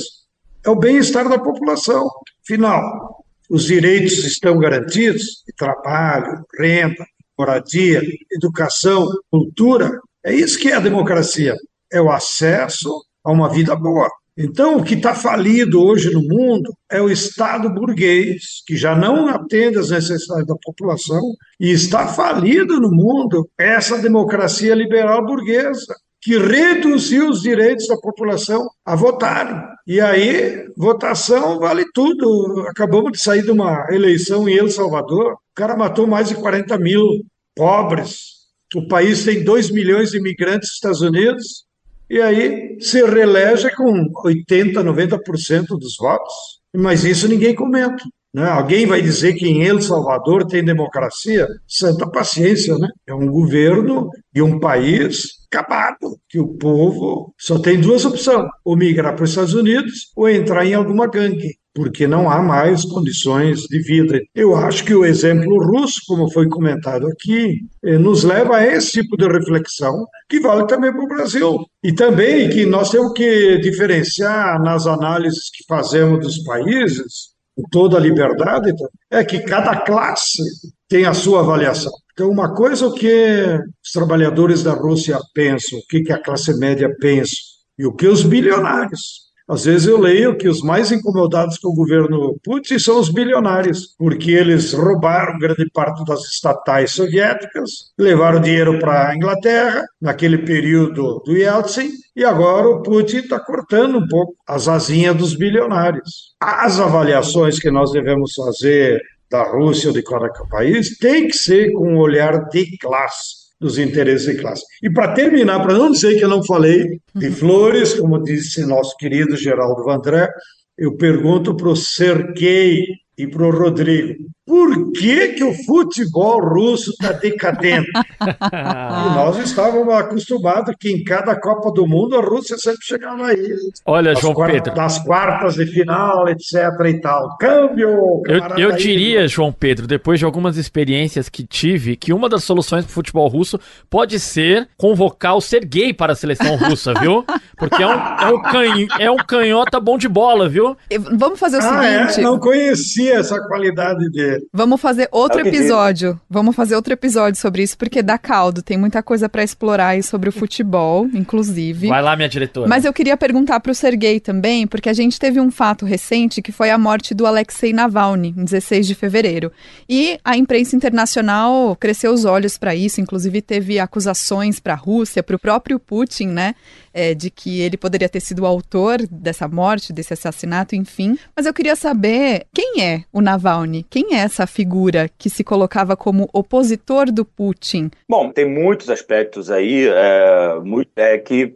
S5: é o bem-estar da população. Final, os direitos estão garantidos trabalho, renda, moradia, educação, cultura, é isso que é a democracia: é o acesso a uma vida boa. Então, o que está falido hoje no mundo é o Estado burguês, que já não atende às necessidades da população, e está falido no mundo essa democracia liberal burguesa, que reduziu os direitos da população a votarem. E aí, votação vale tudo. Acabamos de sair de uma eleição em El Salvador, o cara matou mais de 40 mil pobres, o país tem 2 milhões de imigrantes nos Estados Unidos, e aí se reelege com 80%, 90% dos votos. Mas isso ninguém comenta. Né? Alguém vai dizer que em El Salvador tem democracia? Santa paciência, né? É um governo e um país acabado, que o povo só tem duas opções: ou migrar para os Estados Unidos ou entrar em alguma gangue porque não há mais condições de vida. Eu acho que o exemplo russo, como foi comentado aqui, eh, nos leva a esse tipo de reflexão, que vale também para o Brasil. E também que nós temos que diferenciar nas análises que fazemos dos países, com toda a liberdade, é que cada classe tem a sua avaliação. Então, uma coisa é o que os trabalhadores da Rússia pensam, o que a classe média pensa, e o que os bilionários. Às vezes eu leio que os mais incomodados com o governo Putin são os bilionários, porque eles roubaram grande parte das estatais soviéticas, levaram dinheiro para a Inglaterra, naquele período do Yeltsin, e agora o Putin está cortando um pouco as asinhas dos bilionários. As avaliações que nós devemos fazer da Rússia ou de qualquer país tem que ser com um olhar de classe dos interesses de classe. E para terminar, para não dizer que eu não falei de uhum. flores, como disse nosso querido Geraldo Vandré, eu pergunto para o Serguei e para o Rodrigo. Por que, que o futebol russo está decadente? *laughs* e nós estávamos acostumados que em cada Copa do Mundo a Rússia sempre chegava aí.
S2: Olha, João
S5: quartas,
S2: Pedro.
S5: Nas quartas de final, etc. e tal. Câmbio!
S2: Eu, eu diria, João Pedro, depois de algumas experiências que tive, que uma das soluções para o futebol russo pode ser convocar o Serguei para a seleção russa, viu? Porque é um, é um, canho, é um canhota bom de bola, viu?
S3: Vamos fazer o
S5: ah,
S3: seguinte.
S5: É? Não conhecia essa qualidade dele.
S3: Vamos fazer outro episódio. Vamos fazer outro episódio sobre isso, porque dá caldo. Tem muita coisa para explorar aí sobre o futebol, inclusive.
S2: Vai lá, minha diretora.
S3: Mas eu queria perguntar para o Sergei também, porque a gente teve um fato recente que foi a morte do Alexei Navalny, em 16 de fevereiro. E a imprensa internacional cresceu os olhos para isso, inclusive teve acusações para a Rússia, para o próprio Putin, né? É, de que ele poderia ter sido o autor dessa morte, desse assassinato, enfim. Mas eu queria saber quem é o Navalny? Quem é essa figura que se colocava como opositor do Putin?
S8: Bom, tem muitos aspectos aí é, muito, é, que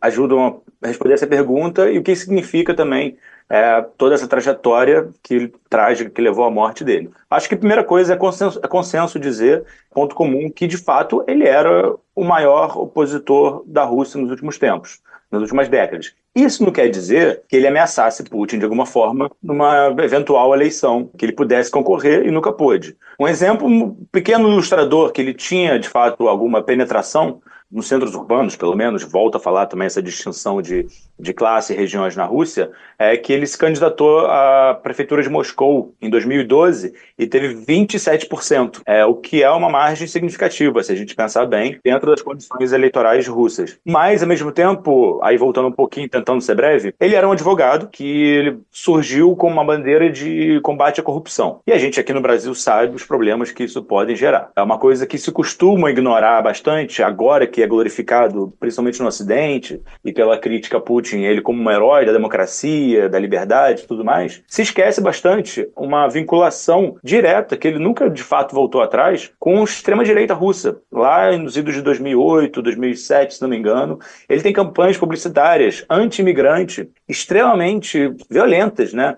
S8: ajudam a responder essa pergunta e o que significa também é, toda essa trajetória que trágica que levou à morte dele. Acho que a primeira coisa é consenso, é consenso dizer, ponto comum, que de fato ele era o maior opositor da Rússia nos últimos tempos, nas últimas décadas. Isso não quer dizer que ele ameaçasse Putin de alguma forma numa eventual eleição, que ele pudesse concorrer e nunca pôde. Um exemplo, um pequeno ilustrador que ele tinha de fato alguma penetração nos centros urbanos, pelo menos, volta a falar também essa distinção de, de classe e regiões na Rússia, é que ele se candidatou à prefeitura de Moscou em 2012 e teve 27%, é, o que é uma margem significativa, se a gente pensar bem, dentro das condições eleitorais russas. Mas, ao mesmo tempo, aí voltando um pouquinho, tentando ser breve, ele era um advogado que surgiu com uma bandeira de combate à corrupção. E a gente aqui no Brasil sabe os problemas que isso pode gerar. É uma coisa que se costuma ignorar bastante agora que é glorificado principalmente no Ocidente e pela crítica a Putin, ele como um herói da democracia, da liberdade e tudo mais, se esquece bastante uma vinculação direta, que ele nunca de fato voltou atrás, com a extrema-direita russa. Lá nos idos de 2008, 2007, se não me engano, ele tem campanhas publicitárias anti-imigrante extremamente violentas, né?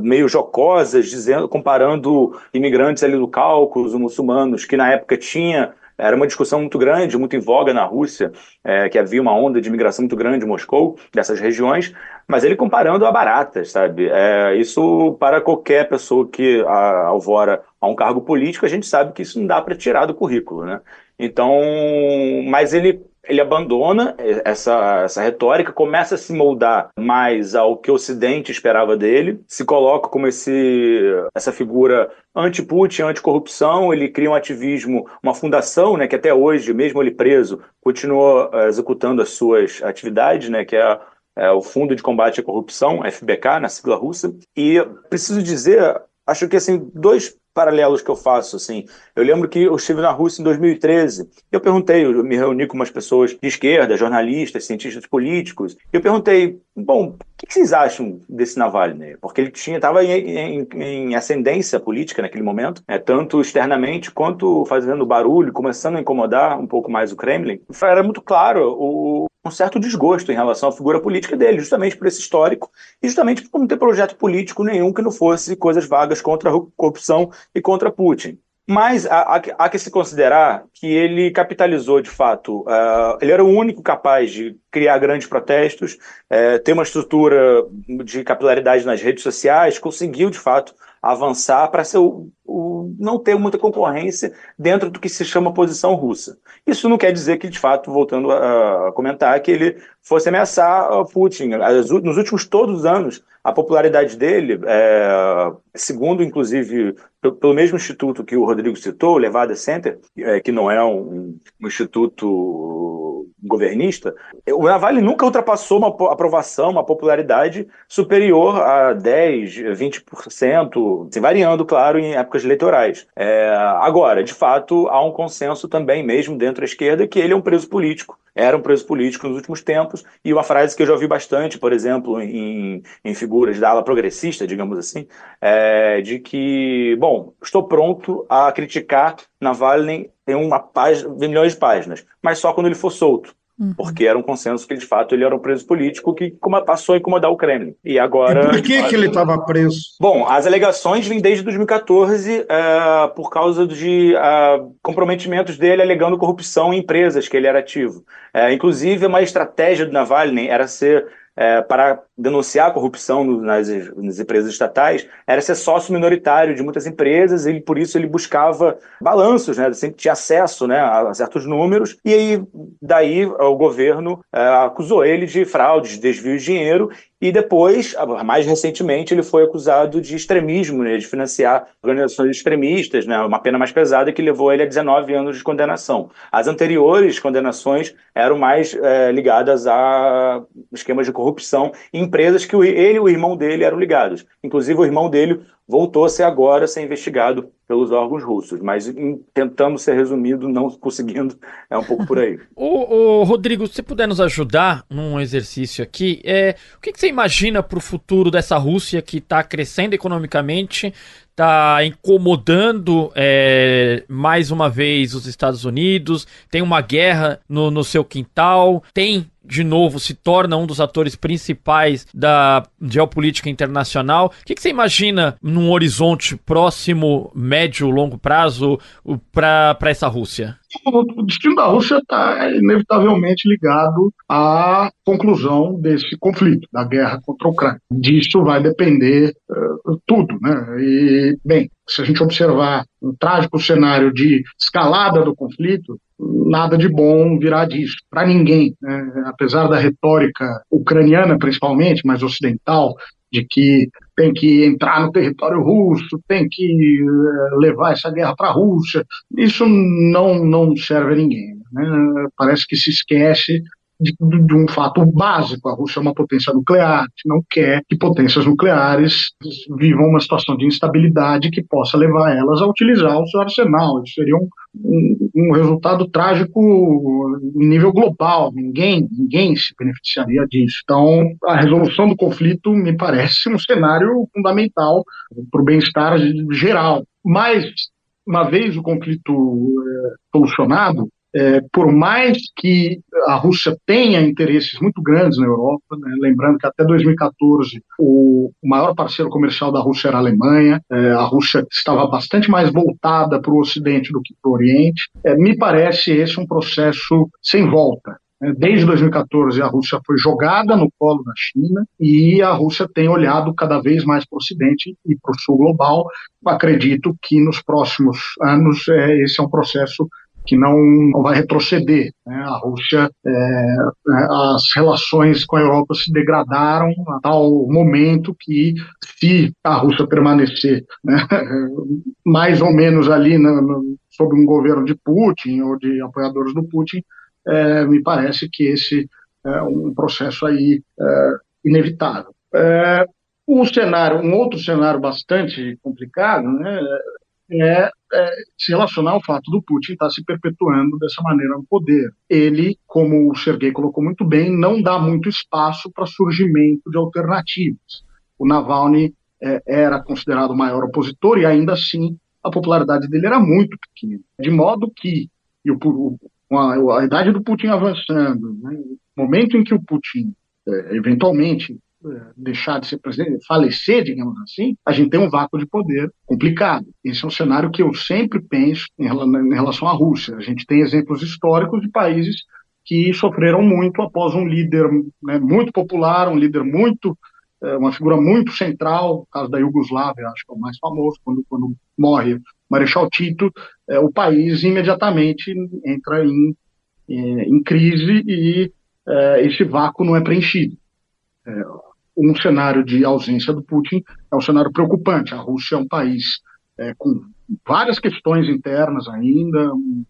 S8: meio jocosas, dizendo, comparando imigrantes ali do Cáucaso, muçulmanos, que na época tinha era uma discussão muito grande, muito em voga na Rússia, é, que havia uma onda de imigração muito grande em Moscou, dessas regiões, mas ele comparando a baratas, sabe? É, isso, para qualquer pessoa que a, alvora a um cargo político, a gente sabe que isso não dá para tirar do currículo, né? Então, mas ele ele abandona essa, essa retórica, começa a se moldar mais ao que o Ocidente esperava dele, se coloca como esse, essa figura anti-Putin, anti-corrupção, ele cria um ativismo, uma fundação, né, que até hoje, mesmo ele preso, continua uh, executando as suas atividades, né, que é, é o Fundo de Combate à Corrupção, FBK, na sigla russa. E preciso dizer, acho que assim, dois paralelos que eu faço, assim. Eu lembro que eu estive na Rússia em 2013. Eu perguntei, eu me reuni com umas pessoas de esquerda, jornalistas, cientistas políticos. E eu perguntei, bom, o que vocês acham desse Navalny? Porque ele tinha estava em, em, em, ascendência política naquele momento, né, tanto externamente quanto fazendo barulho, começando a incomodar um pouco mais o Kremlin. Era muito claro o, um certo desgosto em relação à figura política dele, justamente por esse histórico e justamente por não ter projeto político nenhum que não fosse coisas vagas contra a corrupção e contra Putin. Mas há, há, que se considerar que ele capitalizou de fato. Uh, ele era o único capaz de criar grandes protestos, uh, ter uma estrutura de capilaridade nas redes sociais, conseguiu de fato avançar para não ter muita concorrência dentro do que se chama posição russa. Isso não quer dizer que, de fato, voltando a, comentar, que ele fosse ameaçar Putin. Nos últimos todos os anos, a popularidade dele, é, segundo, inclusive, pelo mesmo instituto que o Rodrigo citou, o Levada Center, é, que não é um, um instituto governista, o Navalny nunca ultrapassou uma aprovação, uma popularidade superior a 10, 20%, assim, variando, claro, em épocas eleitorais. É, agora, de fato, há um consenso também, mesmo dentro da esquerda, que ele é um preso político era um preso político nos últimos tempos, e uma frase que eu já ouvi bastante, por exemplo, em, em figuras da ala progressista, digamos assim, é de que, bom, estou pronto a criticar Navalny em uma página, milhões de páginas, mas só quando ele for solto. Uhum. Porque era um consenso que, de fato, ele era um preso político que passou a incomodar o Kremlin. E agora.
S5: E por que, que ele estava preso?
S8: Bom, as alegações vêm desde 2014 uh, por causa de uh, comprometimentos dele alegando corrupção em empresas que ele era ativo. Uh, inclusive, uma estratégia do Navalny era ser é, para denunciar a corrupção no, nas, nas, empresas estatais era ser sócio minoritário de muitas empresas e por isso ele buscava balanços, né? Sempre tinha acesso, né, a certos números e aí daí o governo é, acusou ele de fraude, de desvio de dinheiro e depois, mais recentemente, ele foi acusado de extremismo, né, de financiar organizações extremistas, né, uma pena mais pesada que levou ele a 19 anos de condenação. As anteriores condenações eram mais é, ligadas a esquemas de corrupção em empresas que ele e o irmão dele eram ligados. Inclusive, o irmão dele voltou a ser agora ser investigado pelos órgãos russos, mas em, tentando ser resumido, não *laughs* conseguindo, é um pouco por aí. *laughs*
S2: ô, Rodrigo, se puder nos ajudar num exercício aqui, é, o que, que você imagina para o futuro dessa Rússia que está crescendo economicamente, está incomodando é, mais uma vez os Estados Unidos, tem uma guerra no, no seu quintal, tem de novo se torna um dos atores principais da geopolítica internacional. O que, que você imagina num horizonte próximo, médio, longo prazo para essa Rússia?
S6: O destino da Rússia está inevitavelmente ligado à conclusão desse conflito, da guerra contra a Ucrânia. Disso vai depender uh, tudo. Né? E, bem, se a gente observar um trágico cenário de escalada do conflito, nada de bom virá disso, para ninguém. Né? Apesar da retórica ucraniana, principalmente, mas ocidental, de que tem que entrar no território russo, tem que eh, levar essa guerra para a Rússia, isso não, não serve a ninguém. Né? Parece que se esquece de, de, um fato básico. A Rússia é uma potência nuclear, não quer que potências nucleares vivam uma situação de instabilidade que possa levar elas a utilizar o seu arsenal. Isso seria um, um, um resultado trágico em nível global. Ninguém, ninguém se beneficiaria disso. Então, a resolução do conflito me parece um cenário fundamental para o bem-estar geral. Mas, uma vez o conflito é, solucionado, é, por mais que a Rússia tenha interesses muito grandes na Europa, né, lembrando que até 2014 o maior parceiro comercial da Rússia era a Alemanha, é, a Rússia estava bastante mais voltada para o Ocidente do que para o Oriente, é, me parece esse um processo sem volta. Né. Desde 2014, a Rússia foi jogada no colo da China e a Rússia tem olhado cada vez mais para o Ocidente e para o Sul global. Acredito que nos próximos anos é, esse é um processo que não, não vai retroceder. Né? A Rússia, é, é, as relações com a Europa se degradaram a tal momento que, se a Rússia permanecer né, *laughs* mais ou menos ali no, no, sob um governo de Putin ou de apoiadores do Putin, é, me parece que esse é um processo aí é, inevitável. É, o cenário, um outro cenário bastante complicado, né, é, é, se relacionar ao fato do Putin estar se perpetuando dessa maneira no poder. Ele, como o Sergei colocou muito bem, não dá muito espaço para surgimento de alternativas. O Navalny é, era considerado o maior opositor e ainda assim a popularidade dele era muito pequena. De modo que, e o, a, a idade do Putin avançando, né, no momento em que o Putin é, eventualmente deixar de ser presidente, falecer, digamos assim, a gente tem um vácuo de poder complicado. Esse é um cenário que eu sempre penso em relação à Rússia. A gente tem exemplos históricos de países que sofreram muito após um líder né, muito popular, um líder muito, é, uma figura muito central, o caso da Iugoslávia, acho que é o mais famoso, quando, quando morre Marechal Tito, é, o país imediatamente entra em, em crise e esse vácuo não é preenchido um cenário de ausência do Putin é um cenário preocupante. A Rússia é um país é, com várias questões internas ainda, um,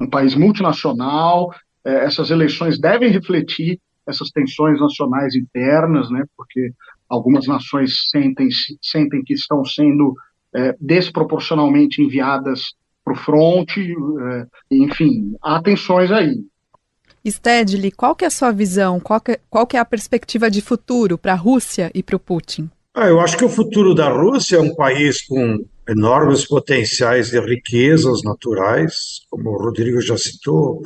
S6: um país multinacional. É, essas eleições devem refletir essas tensões nacionais internas, né, porque algumas nações sentem, sentem que estão sendo é, desproporcionalmente enviadas para o fronte, é, enfim, há tensões aí.
S3: Stedley, qual que é a sua visão? Qual que, é, qual que é a perspectiva de futuro para a Rússia e para o Putin?
S5: Ah, eu acho que o futuro da Rússia é um país com enormes potenciais de riquezas naturais, como o Rodrigo já citou,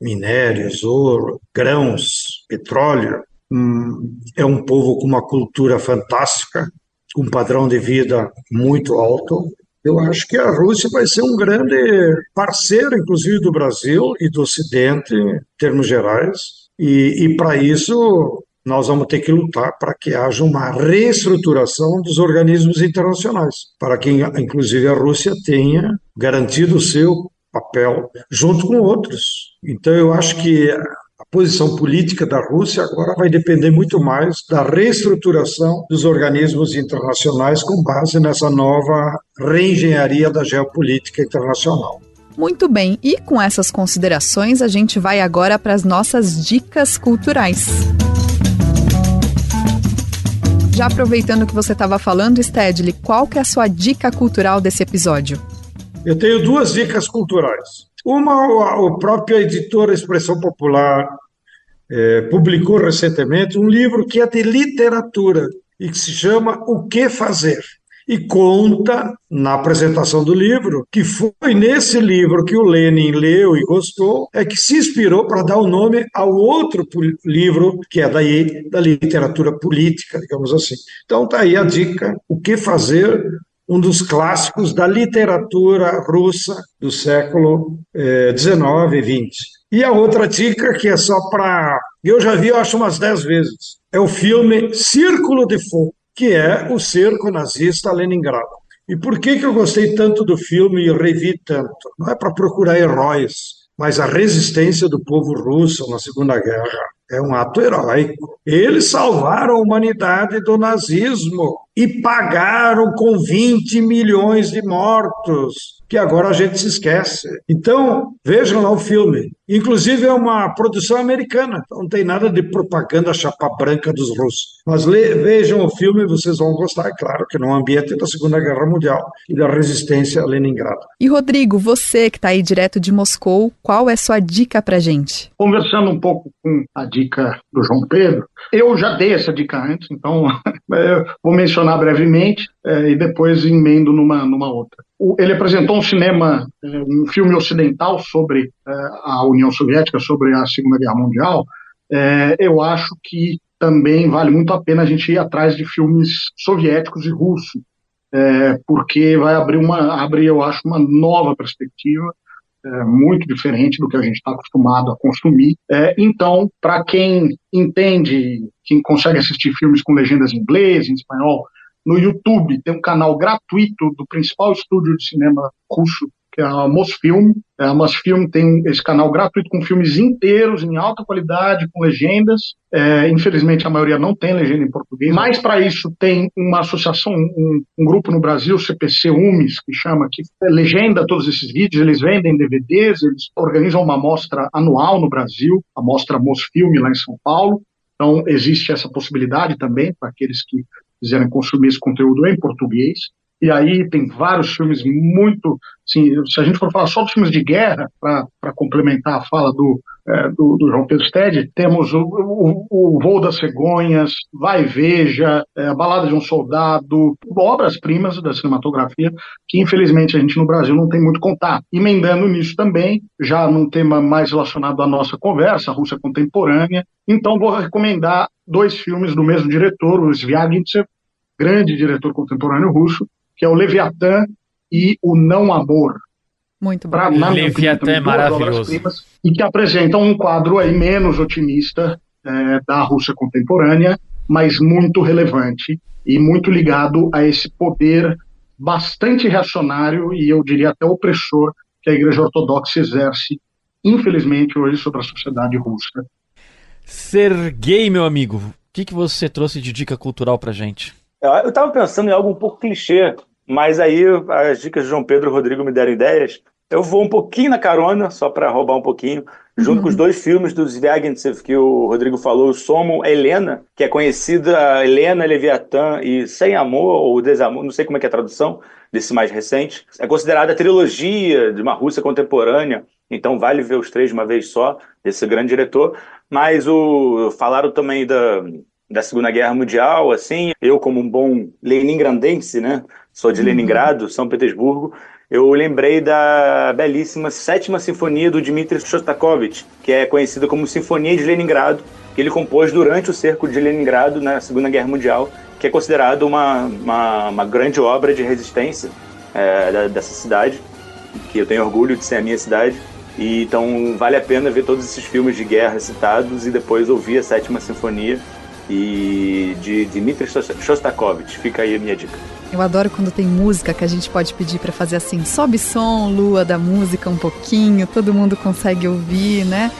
S5: minérios, ouro, grãos, petróleo. Hum, é um povo com uma cultura fantástica, com um padrão de vida muito alto. Eu acho que a Rússia vai ser um grande parceiro, inclusive do Brasil e do Ocidente, em termos gerais. E, e para isso, nós vamos ter que lutar para que haja uma reestruturação dos organismos internacionais, para que, inclusive, a Rússia tenha garantido o seu papel junto com outros. Então, eu acho que a posição política da Rússia agora vai depender muito mais da reestruturação dos organismos internacionais com base nessa nova reengenharia da geopolítica internacional.
S3: Muito bem, e com essas considerações a gente vai agora para as nossas dicas culturais. Já aproveitando que você estava falando, Stedley, qual que é a sua dica cultural desse episódio?
S5: Eu tenho duas dicas culturais. Uma, o próprio editor Expressão Popular é, publicou recentemente um livro que é de literatura e que se chama O que Fazer. E conta, na apresentação do livro, que foi nesse livro que o Lenin leu e gostou, é que se inspirou para dar o nome ao outro livro, que é daí da literatura política, digamos assim. Então tá aí a dica, O que Fazer, um dos clássicos da literatura russa do século XIX e XX. E a outra dica, que é só para. Eu já vi, eu acho, umas dez vezes. É o filme Círculo de Fogo, que é o cerco nazista Leningrado. E por que, que eu gostei tanto do filme e revi tanto? Não é para procurar heróis, mas a resistência do povo russo na Segunda Guerra é um ato heróico. Eles salvaram a humanidade do nazismo e pagaram com 20 milhões de mortos, que agora a gente se esquece. Então, vejam lá o filme. Inclusive, é uma produção americana, então não tem nada de propaganda chapa branca dos russos. Mas le, vejam o filme e vocês vão gostar, é claro, que no ambiente da Segunda Guerra Mundial e da resistência a Leningrado.
S3: E, Rodrigo, você que está aí direto de Moscou, qual é sua dica para gente?
S6: Conversando um pouco com a dica do João Pedro, eu já dei essa dica antes, então *laughs* vou mencionar brevemente é, e depois emendo numa, numa outra. Ele apresentou um cinema, é, um filme ocidental sobre é, a União Soviética, sobre a Segunda Guerra Mundial. É, eu acho que também vale muito a pena a gente ir atrás de filmes soviéticos e russos, porque vai abrir uma, abre, eu acho, uma nova perspectiva muito diferente do que a gente está acostumado a consumir. Então, para quem entende, quem consegue assistir filmes com legendas em inglês, em espanhol, no YouTube tem um canal gratuito do principal estúdio de cinema russo, que é a Mosfilm. É, a Mosfilm tem esse canal gratuito com filmes inteiros, em alta qualidade, com legendas. É, infelizmente, a maioria não tem legenda em português. Mas, para isso, tem uma associação, um, um, grupo no Brasil, CPC UMES, que chama, que legenda todos esses vídeos. Eles vendem DVDs, eles organizam uma mostra anual no Brasil, a mostra Mosfilm, lá em São Paulo. Então, existe essa possibilidade também para aqueles que quiserem consumir esse conteúdo em português. E aí tem vários filmes muito. Assim, se a gente for falar só dos filmes de guerra, para complementar a fala do, é, do, do, João Pedro Stede, temos o, o, o Voo das Cegonhas, Vai Veja, é, A Balada de um Soldado, obras-primas da cinematografia, que infelizmente a gente no Brasil não tem muito contato. Emendando nisso também, já num tema mais relacionado à nossa conversa, a Rússia contemporânea, então vou recomendar dois filmes do mesmo diretor, o Svyagintsev, grande diretor contemporâneo russo, que é o Leviatã e o Não Amor.
S3: Muito bom.
S2: Leviatã é maravilhoso.
S6: E que apresentam um quadro aí menos otimista é, da Rússia contemporânea, mas muito relevante e muito ligado a esse poder bastante reacionário e eu diria até opressor que a Igreja Ortodoxa exerce, infelizmente, hoje sobre a sociedade russa.
S2: Serguei, meu amigo, o que, que você trouxe de dica cultural pra gente?
S8: Eu estava pensando em algo um pouco clichê, mas aí as dicas de João Pedro e Rodrigo me deram ideias. Eu vou um pouquinho na carona, só para roubar um pouquinho, junto uhum. com os dois filmes do Zvyagintsev que o Rodrigo falou, Somo Helena, que é conhecida Helena, Leviatã e Sem Amor, ou Desamor, não sei como é que é a tradução desse mais recente. É considerada a trilogia de uma Rússia contemporânea, então vale ver os três de uma vez só, desse grande diretor. Mas o falaram também da, da Segunda Guerra Mundial, assim, eu como um bom leningrandense, né, sou de uhum. Leningrado, São Petersburgo, eu lembrei da belíssima Sétima Sinfonia do Dmitri Shostakovich, que é conhecida como Sinfonia de Leningrado, que ele compôs durante o cerco de Leningrado na Segunda Guerra Mundial, que é considerado uma, uma, uma grande obra de resistência é, dessa cidade, que eu tenho orgulho de ser a minha cidade. E, então vale a pena ver todos esses filmes de guerra citados e depois ouvir a Sétima Sinfonia e de Dmitri Shostakovich. Fica aí a minha dica.
S3: Eu adoro quando tem música que a gente pode pedir para fazer assim, sobe som, lua da música um pouquinho, todo mundo consegue ouvir, né?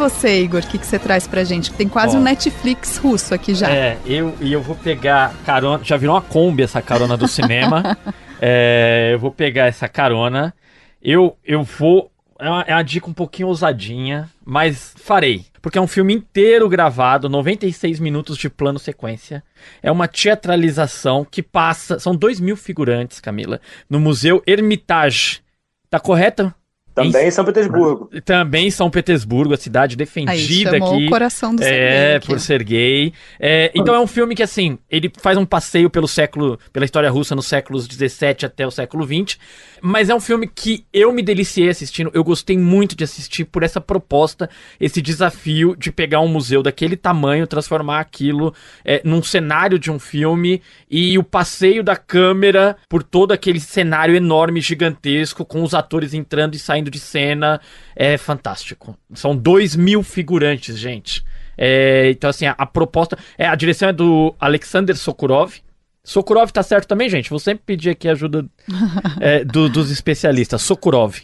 S3: Você, Igor, o que, que você traz pra gente? Tem quase um Netflix russo aqui já.
S2: É, eu, e eu vou pegar carona. Já virou uma Kombi essa carona do cinema. *laughs* é, eu vou pegar essa carona. Eu, eu vou. É uma, é uma dica um pouquinho ousadinha, mas farei. Porque é um filme inteiro gravado, 96 minutos de plano sequência. É uma teatralização que passa. São dois mil figurantes, Camila, no Museu Hermitage. Tá correto?
S8: Também em São Petersburgo.
S2: Também em São Petersburgo, a cidade defendida
S3: Aí,
S2: aqui.
S3: o coração do
S2: É,
S3: Sergei
S2: por
S3: aqui.
S2: ser gay. É, então é um filme que, assim, ele faz um passeio pelo século, pela história russa nos séculos 17 até o século 20. Mas é um filme que eu me deliciei assistindo. Eu gostei muito de assistir por essa proposta, esse desafio de pegar um museu daquele tamanho, transformar aquilo é, num cenário de um filme e o passeio da câmera por todo aquele cenário enorme, gigantesco, com os atores entrando e saindo de cena. É fantástico. São dois mil figurantes, gente. É, então, assim, a, a proposta. É, a direção é do Alexander Sokurov. Sokurov tá certo também, gente. Vou sempre pedir aqui a ajuda *laughs* é, do- dos especialistas. Sokurov.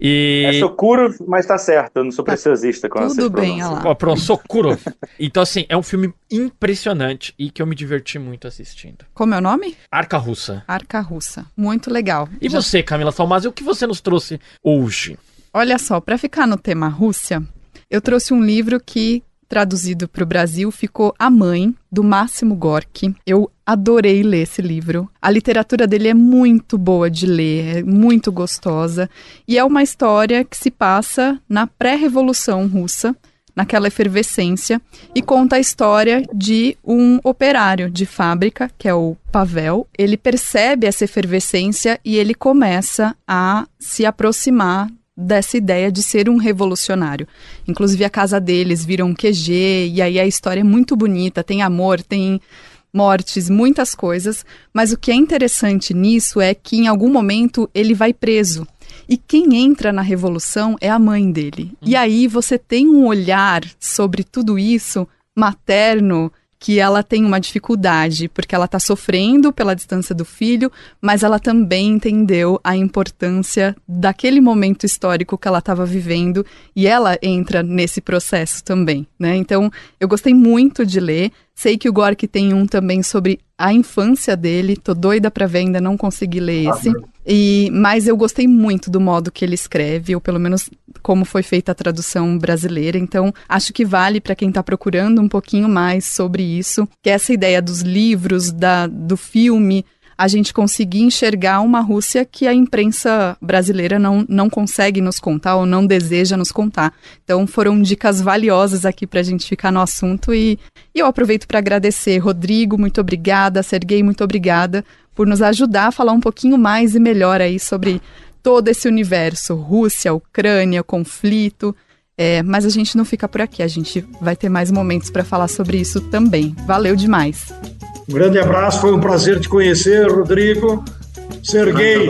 S2: E.
S8: É Sokuro, mas tá certo. Eu não sou preciosista com
S3: Tudo bem, olha lá.
S2: Ó, pronto, Sokurov. Então, assim, é um filme impressionante e que eu me diverti muito assistindo.
S3: Como é o nome?
S2: Arca Russa.
S3: Arca Russa. Muito legal.
S2: E
S3: Já-
S2: você, Camila Salmazi, o que você nos trouxe hoje?
S3: Olha só, para ficar no tema Rússia, eu trouxe um livro que, traduzido para o Brasil, ficou A Mãe, do Máximo Gorki. Eu adorei ler esse livro. A literatura dele é muito boa de ler, é muito gostosa. E é uma história que se passa na pré-revolução russa, naquela efervescência, e conta a história de um operário de fábrica, que é o Pavel. Ele percebe essa efervescência e ele começa a se aproximar dessa ideia de ser um revolucionário. Inclusive a casa deles vira um QG e aí a história é muito bonita, tem amor, tem mortes, muitas coisas, mas o que é interessante nisso é que em algum momento ele vai preso. E quem entra na revolução é a mãe dele. E aí você tem um olhar sobre tudo isso materno que ela tem uma dificuldade, porque ela está sofrendo pela distância do filho, mas ela também entendeu a importância daquele momento histórico que ela estava vivendo e ela entra nesse processo também, né? Então, eu gostei muito de ler. Sei que o Gork tem um também sobre a infância dele. Tô doida para ver, ainda não consegui ler esse. E, mas eu gostei muito do modo que ele escreve, ou pelo menos como foi feita a tradução brasileira. Então, acho que vale para quem está procurando um pouquinho mais sobre isso, que é essa ideia dos livros, da, do filme, a gente conseguir enxergar uma Rússia que a imprensa brasileira não, não consegue nos contar ou não deseja nos contar. Então, foram dicas valiosas aqui para a gente ficar no assunto e, e eu aproveito para agradecer. Rodrigo, muito obrigada. Serguei, muito obrigada por nos ajudar a falar um pouquinho mais e melhor aí sobre todo esse universo, Rússia, Ucrânia, conflito. É, mas a gente não fica por aqui, a gente vai ter mais momentos para falar sobre isso também. Valeu demais.
S5: Um grande abraço, foi um prazer te conhecer, Rodrigo. Serguei,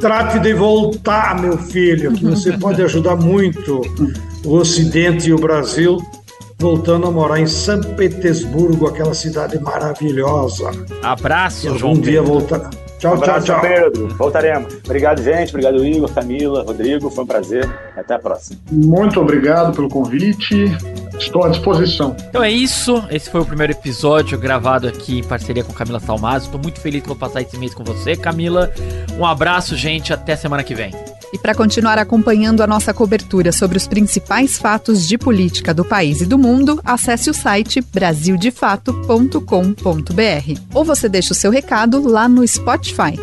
S5: trate de voltar, meu filho, que você *laughs* pode ajudar muito o Ocidente e o Brasil voltando a morar em São Petersburgo, aquela cidade maravilhosa.
S2: Abraço, João
S5: algum dia
S2: Pedro.
S5: voltar. Tchau, tchau,
S8: Abraço,
S5: tchau.
S8: Pedro. Voltaremos. Obrigado, gente. Obrigado, Igor, Camila, Rodrigo. Foi um prazer. Até a próxima.
S6: Muito obrigado pelo convite. Estou à disposição.
S2: Então é isso. Esse foi o primeiro episódio gravado aqui em parceria com Camila Salmazo. Tô muito feliz vou passar esse mês com você, Camila. Um abraço, gente. Até semana que vem.
S3: E para continuar acompanhando a nossa cobertura sobre os principais fatos de política do país e do mundo, acesse o site brasildefato.com.br. Ou você deixa o seu recado lá no Spotify.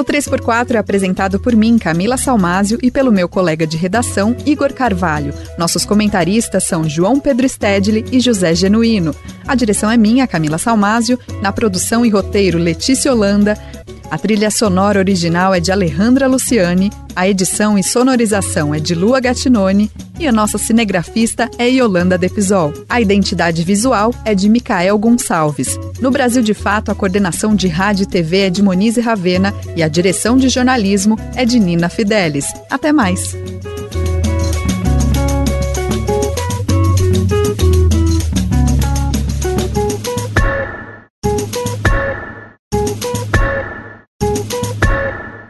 S3: O O 3x4 é apresentado por mim, Camila Salmásio, e pelo meu colega de redação, Igor Carvalho. Nossos comentaristas são João Pedro Stedley e José Genuíno. A direção é minha, Camila Salmásio, na produção e roteiro Letícia Holanda, a trilha sonora original é de Alejandra Luciani, a edição e sonorização é de Lua Gattinone e a nossa cinegrafista é Yolanda Depisol. A identidade visual é de Micael Gonçalves. No Brasil de Fato, a coordenação de rádio e TV é de Monize Ravena e a direção de jornalismo é de Nina Fidelis. Até mais!